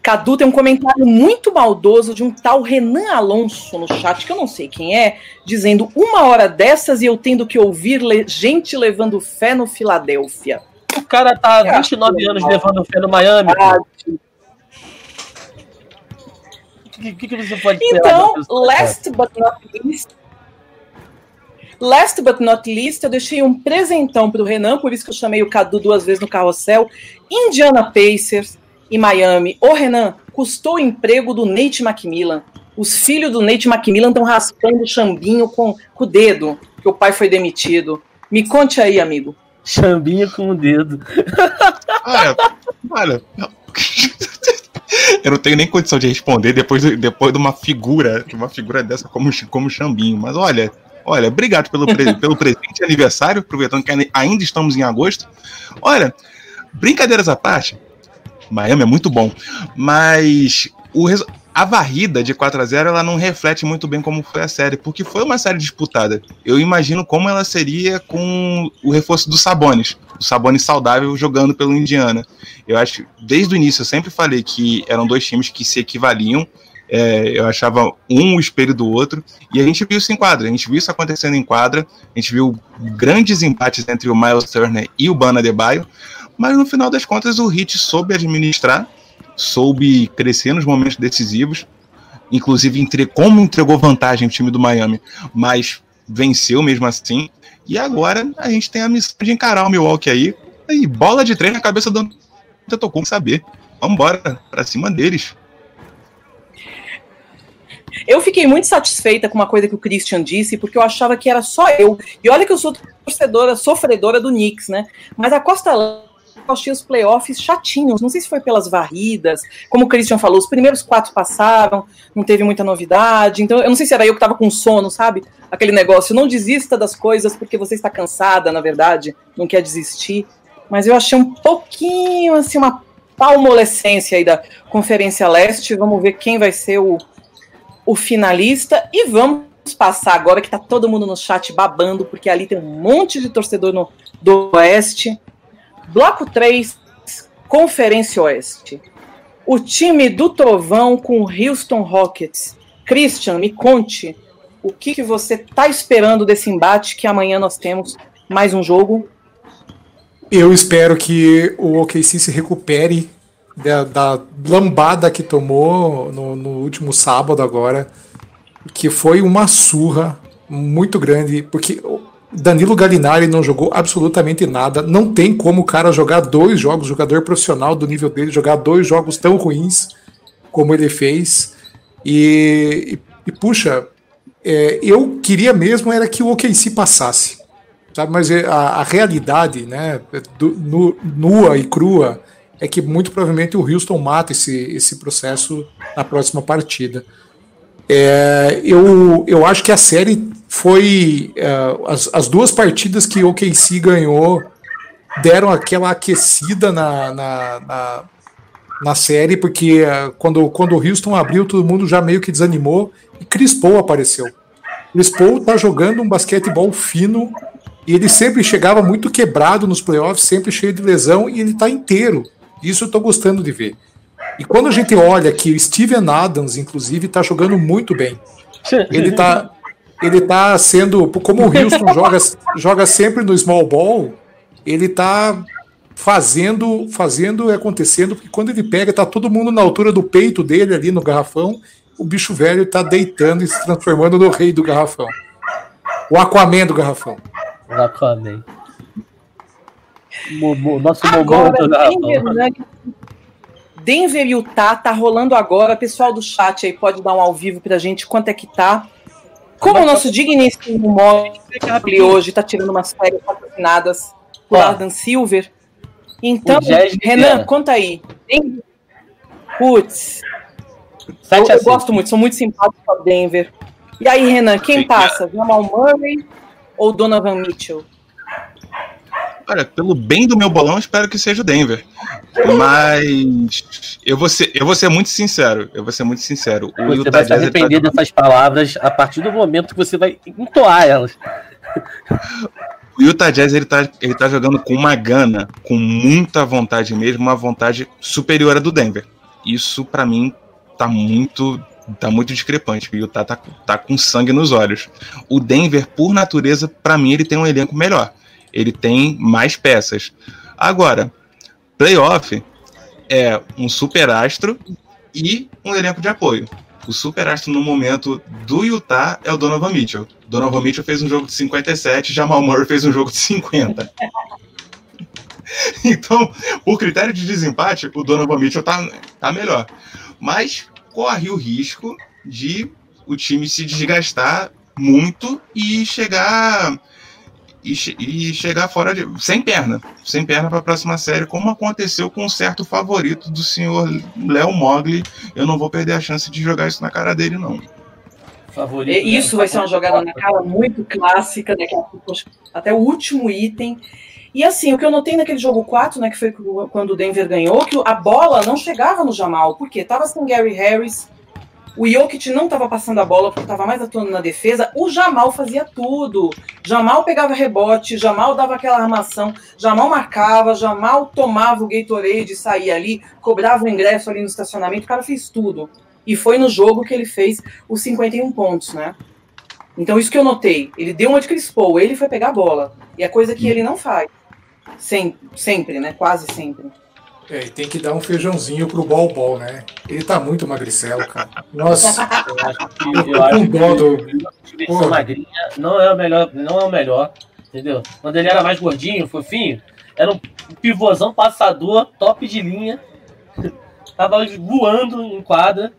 Cadu tem um comentário muito maldoso de um tal Renan Alonso no chat, que eu não sei quem é, dizendo uma hora dessas e eu tendo que ouvir le gente levando fé no Filadélfia. O cara tá há 29 anos levando fé no Miami. O que, que, que, você pode Então, last but not least, Last but not least, eu deixei um presentão para o Renan, por isso que eu chamei o Cadu duas vezes no carrossel. Indiana Pacers e Miami. Ô, Renan, custou o emprego do Nate McMillan. Os filhos do Nate McMillan estão raspando o chambinho com, com o dedo, que o pai foi demitido. Me conte aí, amigo. Chambinho com o dedo. Olha, olha. Eu não tenho nem condição de responder depois, depois de uma figura, de uma figura dessa como, como Chambinho. Mas olha, Olha, obrigado pelo, pre pelo presente aniversário, aproveitando que ainda estamos em agosto. Olha, brincadeiras à parte, Miami é muito bom, mas o a varrida de 4 a 0 ela não reflete muito bem como foi a série, porque foi uma série disputada. Eu imagino como ela seria com o reforço do Sabonis, o Sabonis saudável jogando pelo Indiana. Eu acho, desde o início eu sempre falei que eram dois times que se equivaliam é, eu achava um o espelho do outro, e a gente viu isso em quadra, a gente viu isso acontecendo em quadra, a gente viu grandes empates entre o Miles Turner e o Bana Debaio, mas no final das contas o Hit soube administrar, soube crescer nos momentos decisivos, inclusive entre, como entregou vantagem o time do Miami, mas venceu mesmo assim, e agora a gente tem a missão de encarar o Milwaukee aí, e bola de treino na cabeça do Antetokounmpo saber. Vamos embora, para cima deles. Eu fiquei muito satisfeita com uma coisa que o Christian disse, porque eu achava que era só eu. E olha que eu sou torcedora, sofredora do Knicks, né? Mas a Costa eu achei os playoffs chatinhos. Não sei se foi pelas varridas, como o Christian falou, os primeiros quatro passaram, não teve muita novidade. Então, eu não sei se era eu que estava com sono, sabe? Aquele negócio, não desista das coisas porque você está cansada, na verdade, não quer desistir. Mas eu achei um pouquinho, assim, uma palmolescência aí da Conferência Leste. Vamos ver quem vai ser o o finalista. E vamos passar agora que tá todo mundo no chat babando, porque ali tem um monte de torcedor no, do Oeste. Bloco 3, Conferência Oeste. O time do Trovão com o Houston Rockets. Christian, me conte o que, que você está esperando desse embate que amanhã nós temos mais um jogo. Eu espero que o OKC se recupere da, da lambada que tomou no, no último sábado agora, que foi uma surra muito grande, porque Danilo Galinari não jogou absolutamente nada. Não tem como o cara jogar dois jogos, jogador profissional do nível dele, jogar dois jogos tão ruins como ele fez. E, e, e puxa, é, eu queria mesmo era que o OKC passasse. Sabe? Mas é, a, a realidade, né, do, no, nua e crua, é que muito provavelmente o Houston mata esse, esse processo na próxima partida. É, eu, eu acho que a série foi. É, as, as duas partidas que o OKC ganhou deram aquela aquecida na, na, na, na série, porque é, quando, quando o Houston abriu, todo mundo já meio que desanimou e Chris Paul apareceu. Chris Paul tá jogando um basquetebol fino e ele sempre chegava muito quebrado nos playoffs, sempre cheio de lesão e ele tá inteiro. Isso eu tô gostando de ver. E quando a gente olha que o Steven Adams, inclusive, está jogando muito bem. Ele está ele tá sendo, como o Houston joga, joga sempre no small ball, ele está fazendo, fazendo e acontecendo, porque quando ele pega, tá todo mundo na altura do peito dele ali no garrafão, o bicho velho está deitando e se transformando no rei do garrafão. O Aquaman do garrafão. O Aquaman. Momo, nosso Agora, do garrafão. Denver e Utah tá rolando agora. Pessoal do chat aí pode dar um ao vivo pra gente quanto é que tá. Como o nosso digníssimo Mogli hoje tá tirando umas férias patrocinadas por Ardan Silver. Então, Renan, conta aí. Putz. Eu, eu gosto muito, sou muito simpático com Denver. E aí, Renan, quem passa? Jamal Murray ou Donovan Mitchell? Olha, pelo bem do meu bolão, espero que seja o Denver. Mas eu vou ser, eu vou ser muito sincero. Eu vou ser muito sincero. O você Utah vai se arrepender tá... dessas palavras a partir do momento que você vai entoar elas. O Utah Jazz ele tá, ele tá jogando com uma gana, com muita vontade mesmo, uma vontade superior à do Denver. Isso para mim tá muito tá muito discrepante. O Utah tá, tá com sangue nos olhos. O Denver, por natureza, para mim ele tem um elenco melhor ele tem mais peças. Agora, playoff é um superastro e um elenco de apoio. O superastro no momento do Utah é o Donovan Mitchell. Donovan Mitchell fez um jogo de 57, Jamal Murray fez um jogo de 50. então, por critério de desempate, o Donovan Mitchell tá, tá melhor. Mas corre o risco de o time se desgastar muito e chegar e, e chegar fora de, sem perna, sem perna para a próxima série, como aconteceu com um certo favorito do senhor Léo Mogli. Eu não vou perder a chance de jogar isso na cara dele, não. Favorito, isso vai ser uma jogada na cara muito clássica, né, até o último item. E assim, o que eu notei naquele jogo 4, né, que foi quando o Denver ganhou, que a bola não chegava no Jamal, porque tava sem Gary Harris, o Jokic não estava passando a bola porque estava mais atuando na defesa. O Jamal fazia tudo. Jamal pegava rebote, Jamal dava aquela armação, Jamal marcava, Jamal tomava o Gatorade, saía ali, cobrava o ingresso ali no estacionamento. O cara fez tudo. E foi no jogo que ele fez os 51 pontos, né? Então, isso que eu notei. Ele deu uma de crispou, ele foi pegar a bola. E é coisa que ele não faz. Sempre, sempre né? Quase sempre. É, e tem que dar um feijãozinho pro Bol Bol, né? Ele tá muito magricelo, cara. Nossa, eu acho que, eu acho que do... magrinha não é o melhor, não é o melhor, entendeu? Quando ele era mais gordinho, fofinho, era um pivôzão passador, top de linha, tava voando em quadra.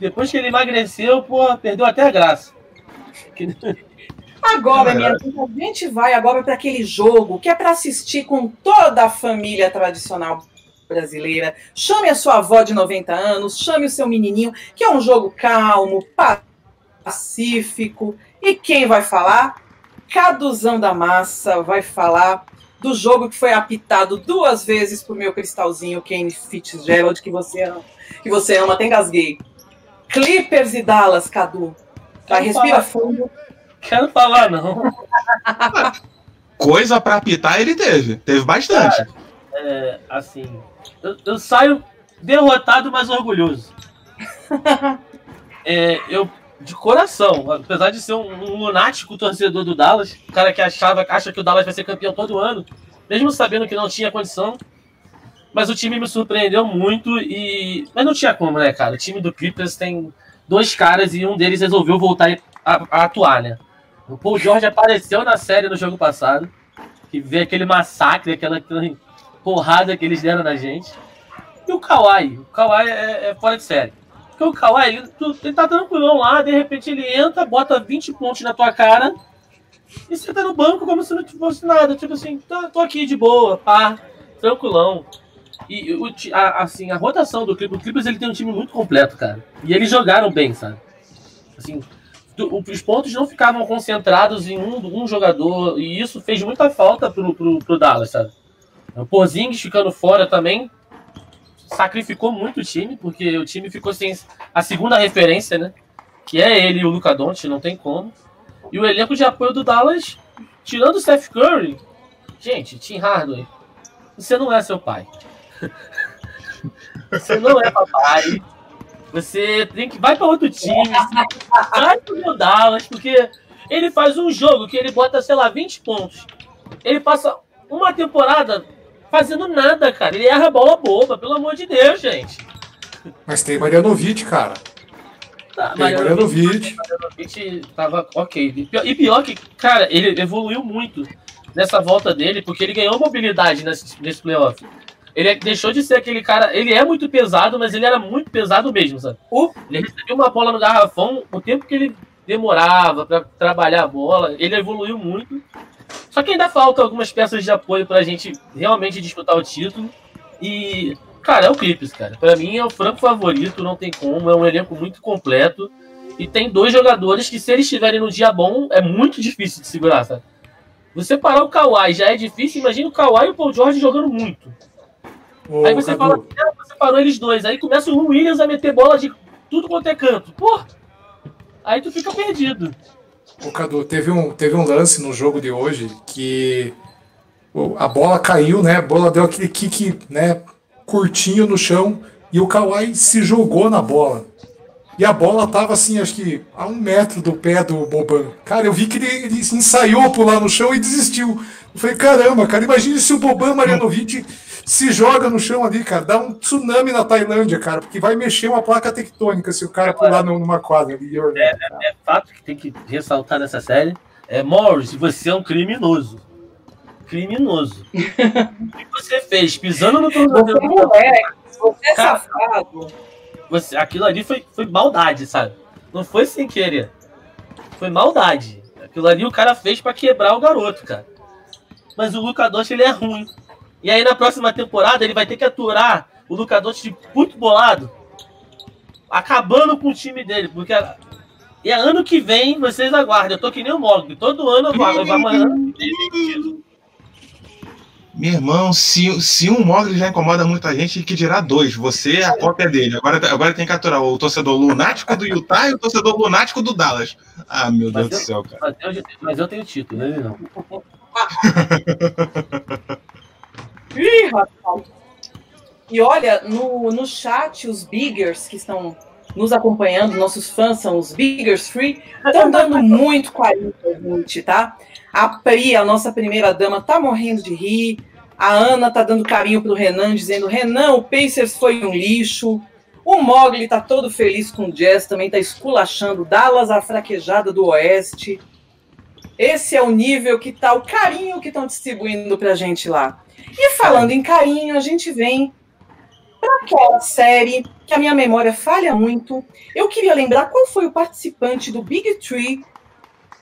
Depois que ele emagreceu, pô, perdeu até a graça. Agora, minha amiga, a gente vai agora para aquele jogo que é para assistir com toda a família tradicional brasileira. Chame a sua avó de 90 anos, chame o seu menininho, que é um jogo calmo, pacífico. E quem vai falar? Caduzão da Massa vai falar do jogo que foi apitado duas vezes pro meu cristalzinho Kane Fitzgerald, que você ama, que você ama, até engasguei. Clippers e Dallas, Cadu. Vai, respira falar. fundo. Quero falar, não. Coisa para apitar ele teve. Teve bastante. Cara, é, assim, eu, eu saio derrotado, mas orgulhoso. é, eu, de coração, apesar de ser um, um, lunático torcedor do Dallas, o cara que achava, acha que o Dallas vai ser campeão todo ano, mesmo sabendo que não tinha condição, Mas o time me surpreendeu muito e. Mas não tinha como, né, cara? O time do Clippers tem dois caras e um deles resolveu voltar a, a atuar, né? O Paul George apareceu na série no jogo passado, que vê aquele massacre, aquela, aquela porrada que eles deram na gente. E o Kawhi, o Kawhi é, é fora de série. Porque o Kawhi, ele, ele tá tranquilão lá, de repente ele entra, bota 20 pontos na tua cara e senta no banco como se não fosse nada. Tipo assim, tô, tô aqui de boa, pá, tranquilão. E o, a, assim, a rotação do Clippers, o Clippers ele tem um time muito completo, cara. E eles jogaram bem, sabe? Assim, os pontos não ficavam concentrados em um, um jogador, e isso fez muita falta pro, pro, pro Dallas, sabe? O Porzingis ficando fora também sacrificou muito o time, porque o time ficou sem a segunda referência, né? Que é ele e o Luca Doncic, não tem como. E o elenco de apoio do Dallas, tirando o Steph Curry, gente, Tim Hardaway, você não é seu pai. você não é papai. Você tem que vai para outro time, vai pro Dallas, porque ele faz um jogo que ele bota, sei lá, 20 pontos. Ele passa uma temporada fazendo nada, cara. Ele erra a bola boba, pelo amor de Deus, gente. Mas tem Marianovic, cara. Tá, tem Marianovic. Marianovic tava ok. E pior que, cara, ele evoluiu muito nessa volta dele, porque ele ganhou mobilidade nesse, nesse playoff. Ele deixou de ser aquele cara. Ele é muito pesado, mas ele era muito pesado mesmo, sabe? Uh, ele recebeu uma bola no garrafão, o tempo que ele demorava para trabalhar a bola, ele evoluiu muito. Só que ainda faltam algumas peças de apoio pra gente realmente disputar o título. E, cara, é o Clippers, cara. Pra mim é o franco favorito, não tem como. É um elenco muito completo. E tem dois jogadores que, se eles estiverem no dia bom, é muito difícil de segurar, sabe? Você parar o Kawhi já é difícil, imagina o Kawhi e o Paul George jogando muito. Ô, aí você Cadu. fala, ah, você parou eles dois. Aí começa o Williams a meter bola de tudo quanto é canto. Pô, aí tu fica perdido. Ô, Cadu, teve um, teve um lance no jogo de hoje que a bola caiu, né? A bola deu aquele kick, né? Curtinho no chão e o Kawhi se jogou na bola. E a bola tava assim, acho que a um metro do pé do Boban. Cara, eu vi que ele, ele ensaiou pular no chão e desistiu. Eu falei, caramba, cara, imagine se o Boban Marianovic se joga no chão ali, cara. Dá um tsunami na Tailândia, cara, porque vai mexer uma placa tectônica se o cara pular numa quadra ali. É, é, é, fato que tem que ressaltar nessa série. É, Morris, você é um criminoso. Criminoso. o que você fez? Pisando no tornozelo. Você é, você é safado. Você, aquilo ali foi, foi maldade, sabe? Não foi sem querer. Foi maldade. Aquilo ali o cara fez para quebrar o garoto, cara. Mas o Luca ele é ruim. E aí na próxima temporada ele vai ter que aturar o Luca Doncic muito bolado, acabando com o time dele, porque e é ano que vem vocês aguardem. Eu tô que nem o Mogli, todo ano eu vou, vou amanhã. Meu irmão, se, se um Mogli já incomoda muita gente, que dirá dois. Você é a cópia dele. Agora, agora tem que aturar o torcedor lunático do Utah e o torcedor lunático do Dallas. Ah, meu mas Deus eu, do céu, cara. Mas eu, mas eu tenho título, né, não? Ih, rapaz. E olha, no, no chat, os biggers que estão nos acompanhando, nossos fãs são os biggers free, estão dando muito carinho pra gente, tá? A Pri, a nossa primeira dama, tá morrendo de rir. A Ana tá dando carinho pro Renan, dizendo: Renan, o Pacers foi um lixo. O Mogli tá todo feliz com o Jazz, também tá esculachando Dallas, a fraquejada do Oeste. Esse é o nível que tá, o carinho que estão distribuindo pra gente lá. E falando em carinho, a gente vem para aquela série que a minha memória falha muito. Eu queria lembrar qual foi o participante do Big Tree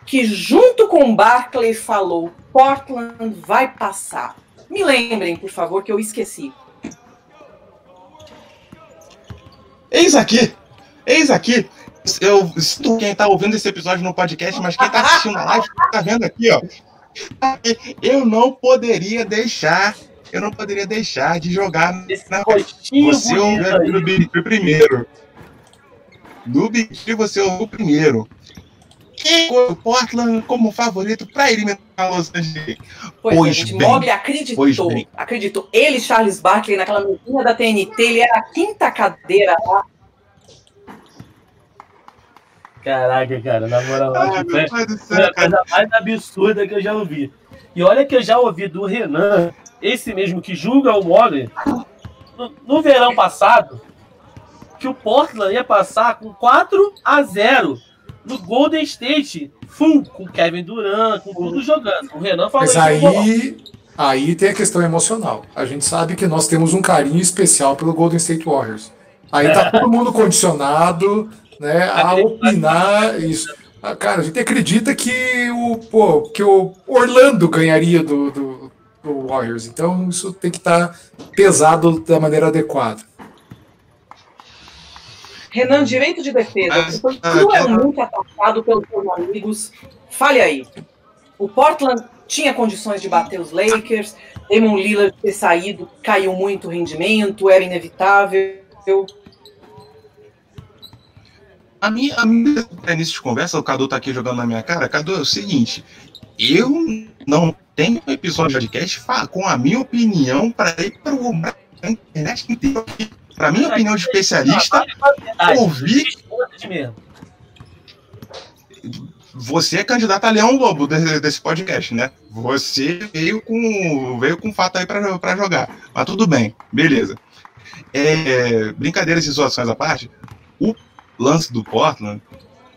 que, junto com Barclay, falou: Portland vai passar. Me lembrem, por favor, que eu esqueci. Eis aqui! Eis aqui! Eu sinto quem está ouvindo esse episódio no podcast, mas quem está assistindo na live está vendo aqui, ó. Eu não poderia deixar, eu não poderia deixar de jogar Esse na Você ouviu no Big primeiro. No Big você ouviu o primeiro. Quem o Portland como favorito para eliminar Los Angeles? Pois, pois gente, bem, Mogli acreditou, acreditou. Ele, Charles Barkley, naquela mesinha da TNT, ele era a quinta cadeira lá Caraca, cara, na moral, Ai, foi a coisa mais absurda que eu já ouvi. E olha que eu já ouvi do Renan, esse mesmo que julga o Mogli, no, no verão passado que o Portland ia passar com 4 a 0 no Golden State, full, com Kevin Durant, com tudo jogando. O Renan falou Mas aí, aí tem a questão emocional. A gente sabe que nós temos um carinho especial pelo Golden State Warriors. Aí tá todo mundo condicionado né, a opinar isso. Ah, Cara, a gente acredita que o, pô, que o Orlando ganharia do, do, do Warriors. Então isso tem que estar pesado da maneira adequada. Renan, direito de defesa. Você foi ah, cruelmente atacado pelos seus amigos. Fale aí. O Portland tinha condições de bater os Lakers. Damon Lillard ter saído, caiu muito o rendimento, era inevitável. A minha, a minha é, início de conversa, o Cadu tá aqui jogando na minha cara. Cadu, é o seguinte: eu não tenho um episódio de podcast com a minha opinião para ir para o a internet inteira. Para minha opinião de especialista, Verdade, ouvi- responde mesmo. você é candidato a Leão Lobo desse, podcast, né? Você veio com veio com fato aí para jogar. Mas tudo bem, beleza. É, brincadeiras e zoações à parte, lance do Portland,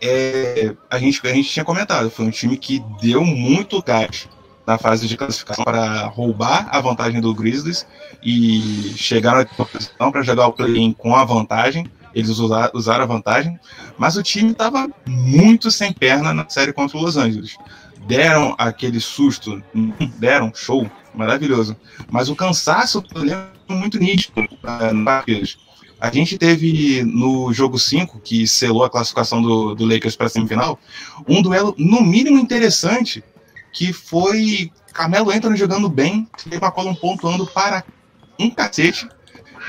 é, a, gente, a gente tinha comentado, foi um time que deu muito gás na fase de classificação para roubar a vantagem do Grizzlies e chegaram na posição para jogar o play-in com a vantagem. Eles usa- usaram a vantagem, mas o time estava muito sem perna na série contra o Los Angeles. Deram aquele susto, deram, show, maravilhoso. Mas o cansaço eu lembro muito nítido ah, no Packers. A gente teve no jogo 5, que selou a classificação do, do Lakers para a semifinal, um duelo no mínimo interessante, que foi Carmelo Anthony jogando bem, Steve McCollum pontuando para um cacete,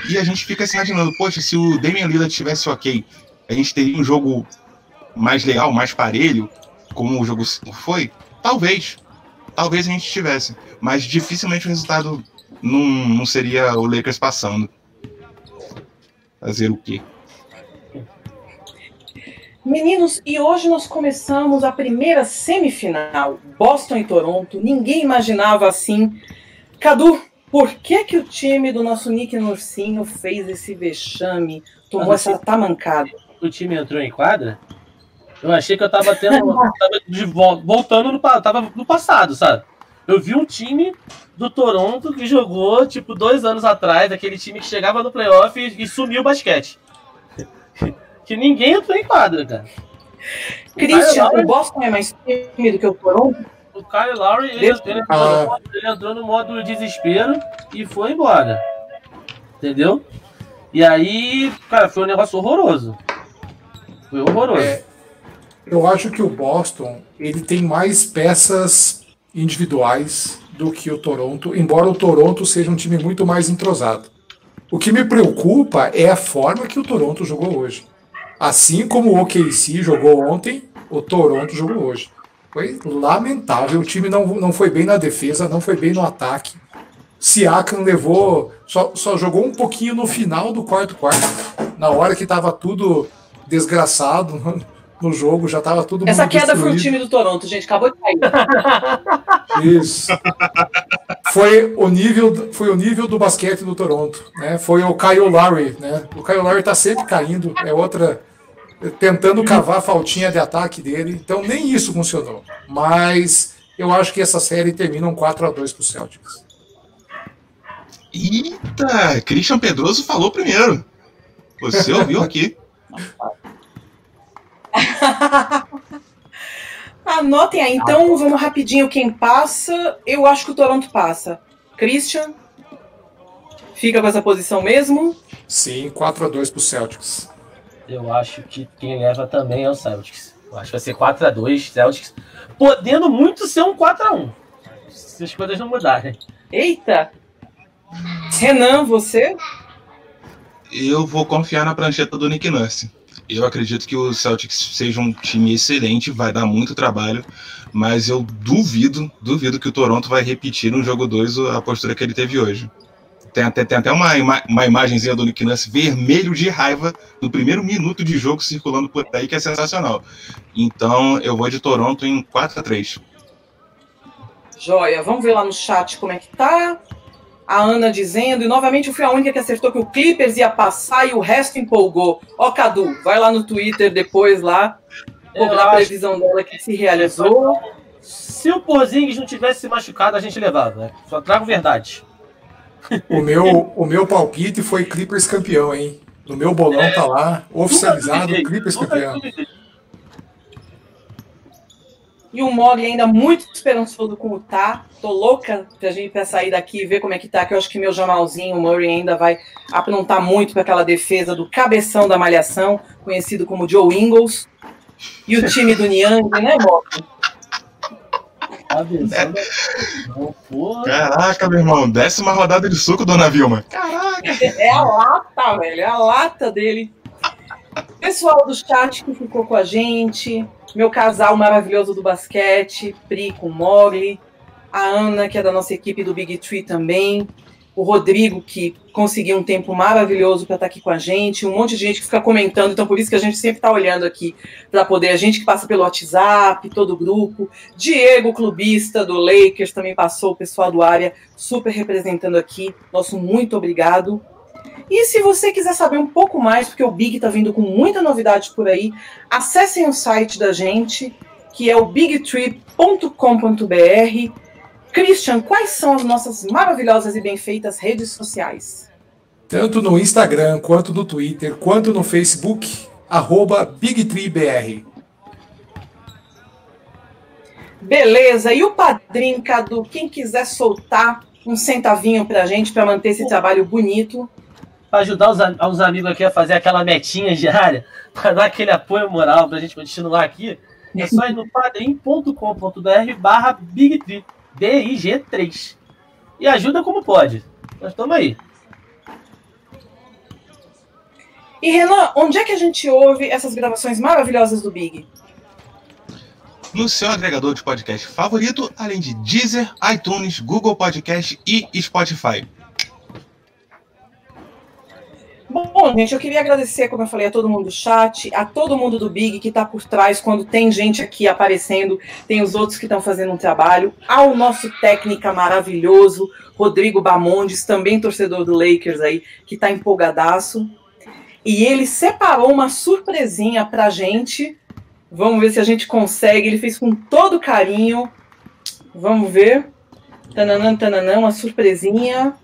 e a gente fica se imaginando, poxa, se o Damian Lillard tivesse ok, a gente teria um jogo mais legal, mais parelho, como o jogo 5 foi? Talvez. Talvez a gente tivesse. Mas dificilmente o resultado não, não seria o Lakers passando. Fazer o quê? Meninos, e hoje nós começamos a primeira semifinal, Boston e Toronto. Ninguém imaginava assim. Cadu, por que que o time do nosso Nick Nursinho fez esse vexame, tomou Mas essa tamancada? O time entrou em quadra. Eu achei que eu tava tendo. tava de vol- voltando no, tava no passado, sabe? Eu vi um time do Toronto que jogou, tipo, dois anos atrás, aquele time que chegava no playoff e, e sumiu o basquete. que ninguém entrou em quadra, cara. Christian, o Boston é mais time do que o Toronto? O Kyle Lowry, ele, ele entrou no modo, ele entrou no modo desespero e foi embora. Entendeu? E aí, cara, foi um negócio horroroso. Foi horroroso. É, Eu acho que o Boston ele tem mais peças individuais do que o Toronto, embora o Toronto seja um time muito mais entrosado. O que me preocupa é a forma que o Toronto jogou hoje. Assim como o OKC jogou ontem, o Toronto jogou hoje. Foi lamentável. O time não, não foi bem na defesa, não foi bem no ataque. Siakam levou, só, só jogou um pouquinho no final do quarto quarto, na hora que estava tudo desgraçado no, jogo, já estava tudo Essa queda foi o destruído. time do Toronto, gente. Acabou de cair. Isso. Foi o nível, foi o nível do basquete do Toronto, né? Foi o Kyle Lowry, né? O Kyle Lowry tá sempre caindo, é outra tentando cavar a faltinha de ataque dele. Então nem isso funcionou. Mas eu acho que essa série termina um 4 a 2 pro Celtics. Eita, Christian Pedroso falou primeiro. Você ouviu aqui. Anotem aí. Então, vamos rapidinho quem passa. Eu acho que o Toronto passa. Christian? Fica com essa posição mesmo? Sim, 4 a 2 pro Celtics. Eu acho que quem leva também é o Celtics. Eu acho que vai ser 4x2 Celtics. Podendo muito ser um 4x1. Se as coisas não mudarem. Eita! Renan, você? Eu vou confiar na prancheta do Nick Nurse. Eu acredito que o Celtics seja um time excelente, vai dar muito trabalho, mas eu duvido, duvido que o Toronto vai repetir no jogo 2 a postura que ele teve hoje. Tem até, tem até uma, uma imagenzinha do Nick Nurse vermelho de raiva no primeiro minuto de jogo circulando por aí, que é sensacional. Então eu vou de Toronto em 4 a 3 Joia, vamos ver lá no chat como é que tá. A Ana dizendo, e novamente eu fui a única que acertou que o Clippers ia passar e o resto empolgou. Ó, Cadu, vai lá no Twitter depois lá, cobrar a previsão dela que se realizou. Se o Porzingis não tivesse se machucado, a gente levava. Né? Só trago verdade. O meu, o meu palpite foi Clippers campeão, hein? No meu bolão é, tá lá, oficializado, Clippers campeão. E o Mogli ainda muito esperançoso com o tá. Tô louca pra gente pra sair daqui e ver como é que tá, que eu acho que meu Jamalzinho, o Murray, ainda vai aprontar muito para aquela defesa do cabeção da malhação, conhecido como Joe Ingles. E o time do Niang, né, Mogli? Caraca, meu irmão, décima rodada de suco, dona Vilma. Caraca. É a lata, velho, é a lata dele. Pessoal do chat que ficou com a gente, meu casal maravilhoso do basquete, Pri com Mogli, a Ana, que é da nossa equipe do Big Tree também, o Rodrigo, que conseguiu um tempo maravilhoso para estar tá aqui com a gente, um monte de gente que fica comentando, então por isso que a gente sempre está olhando aqui para poder, a gente que passa pelo WhatsApp, todo o grupo, Diego, clubista do Lakers, também passou, o pessoal do área super representando aqui, nosso muito obrigado. E se você quiser saber um pouco mais, porque o Big está vindo com muita novidade por aí, acessem o site da gente, que é o bigtree.com.br Christian, quais são as nossas maravilhosas e bem feitas redes sociais? Tanto no Instagram, quanto no Twitter, quanto no Facebook, arroba BigTreeBR. Beleza, e o padrinho, Cadu, quem quiser soltar um centavinho pra gente para manter esse trabalho bonito. Para ajudar os, os, amigos aqui a fazer aquela metinha diária, para dar aquele apoio moral para a gente continuar aqui, é só ir no padrim.com.br barra BigTree. BIG3. E ajuda como pode. Nós estamos aí. E Renan, onde é que a gente ouve essas gravações maravilhosas do Big? No seu agregador de podcast favorito, além de Deezer, iTunes, Google Podcast e Spotify. Bom, gente, eu queria agradecer, como eu falei, a todo mundo do chat, a todo mundo do Big que está por trás, quando tem gente aqui aparecendo, tem os outros que estão fazendo um trabalho, ao nosso técnica maravilhoso, Rodrigo Bamondes, também torcedor do Lakers aí, que está empolgadaço. E ele separou uma surpresinha pra gente. Vamos ver se a gente consegue. Ele fez com todo carinho. Vamos ver. Tananã, tananã, uma surpresinha.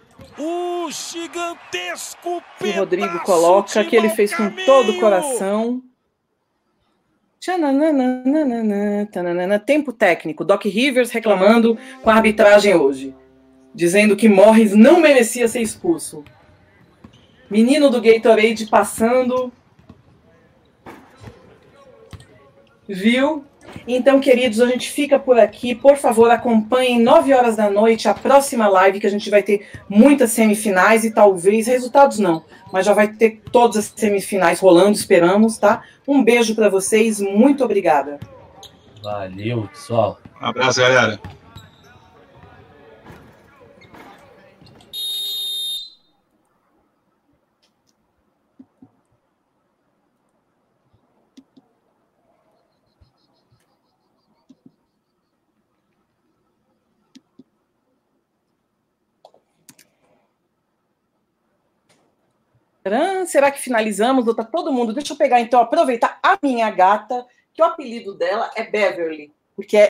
O gigantesco que o Rodrigo coloca, que ele fez com todo o coração. Tempo técnico. Doc Rivers reclamando com a arbitragem hoje. Dizendo que Morris não merecia ser expulso. Menino do Gatorade passando. Viu? Então, queridos, a gente fica por aqui. Por favor, acompanhem 9 horas da noite a próxima live, que a gente vai ter muitas semifinais e talvez resultados não, mas já vai ter todas as semifinais rolando, esperamos, tá? Um beijo para vocês, muito obrigada. Valeu, pessoal. Um abraço, galera. Será que finalizamos? Tá todo mundo. Deixa eu pegar então, aproveitar a minha gata, que o apelido dela é Beverly, porque é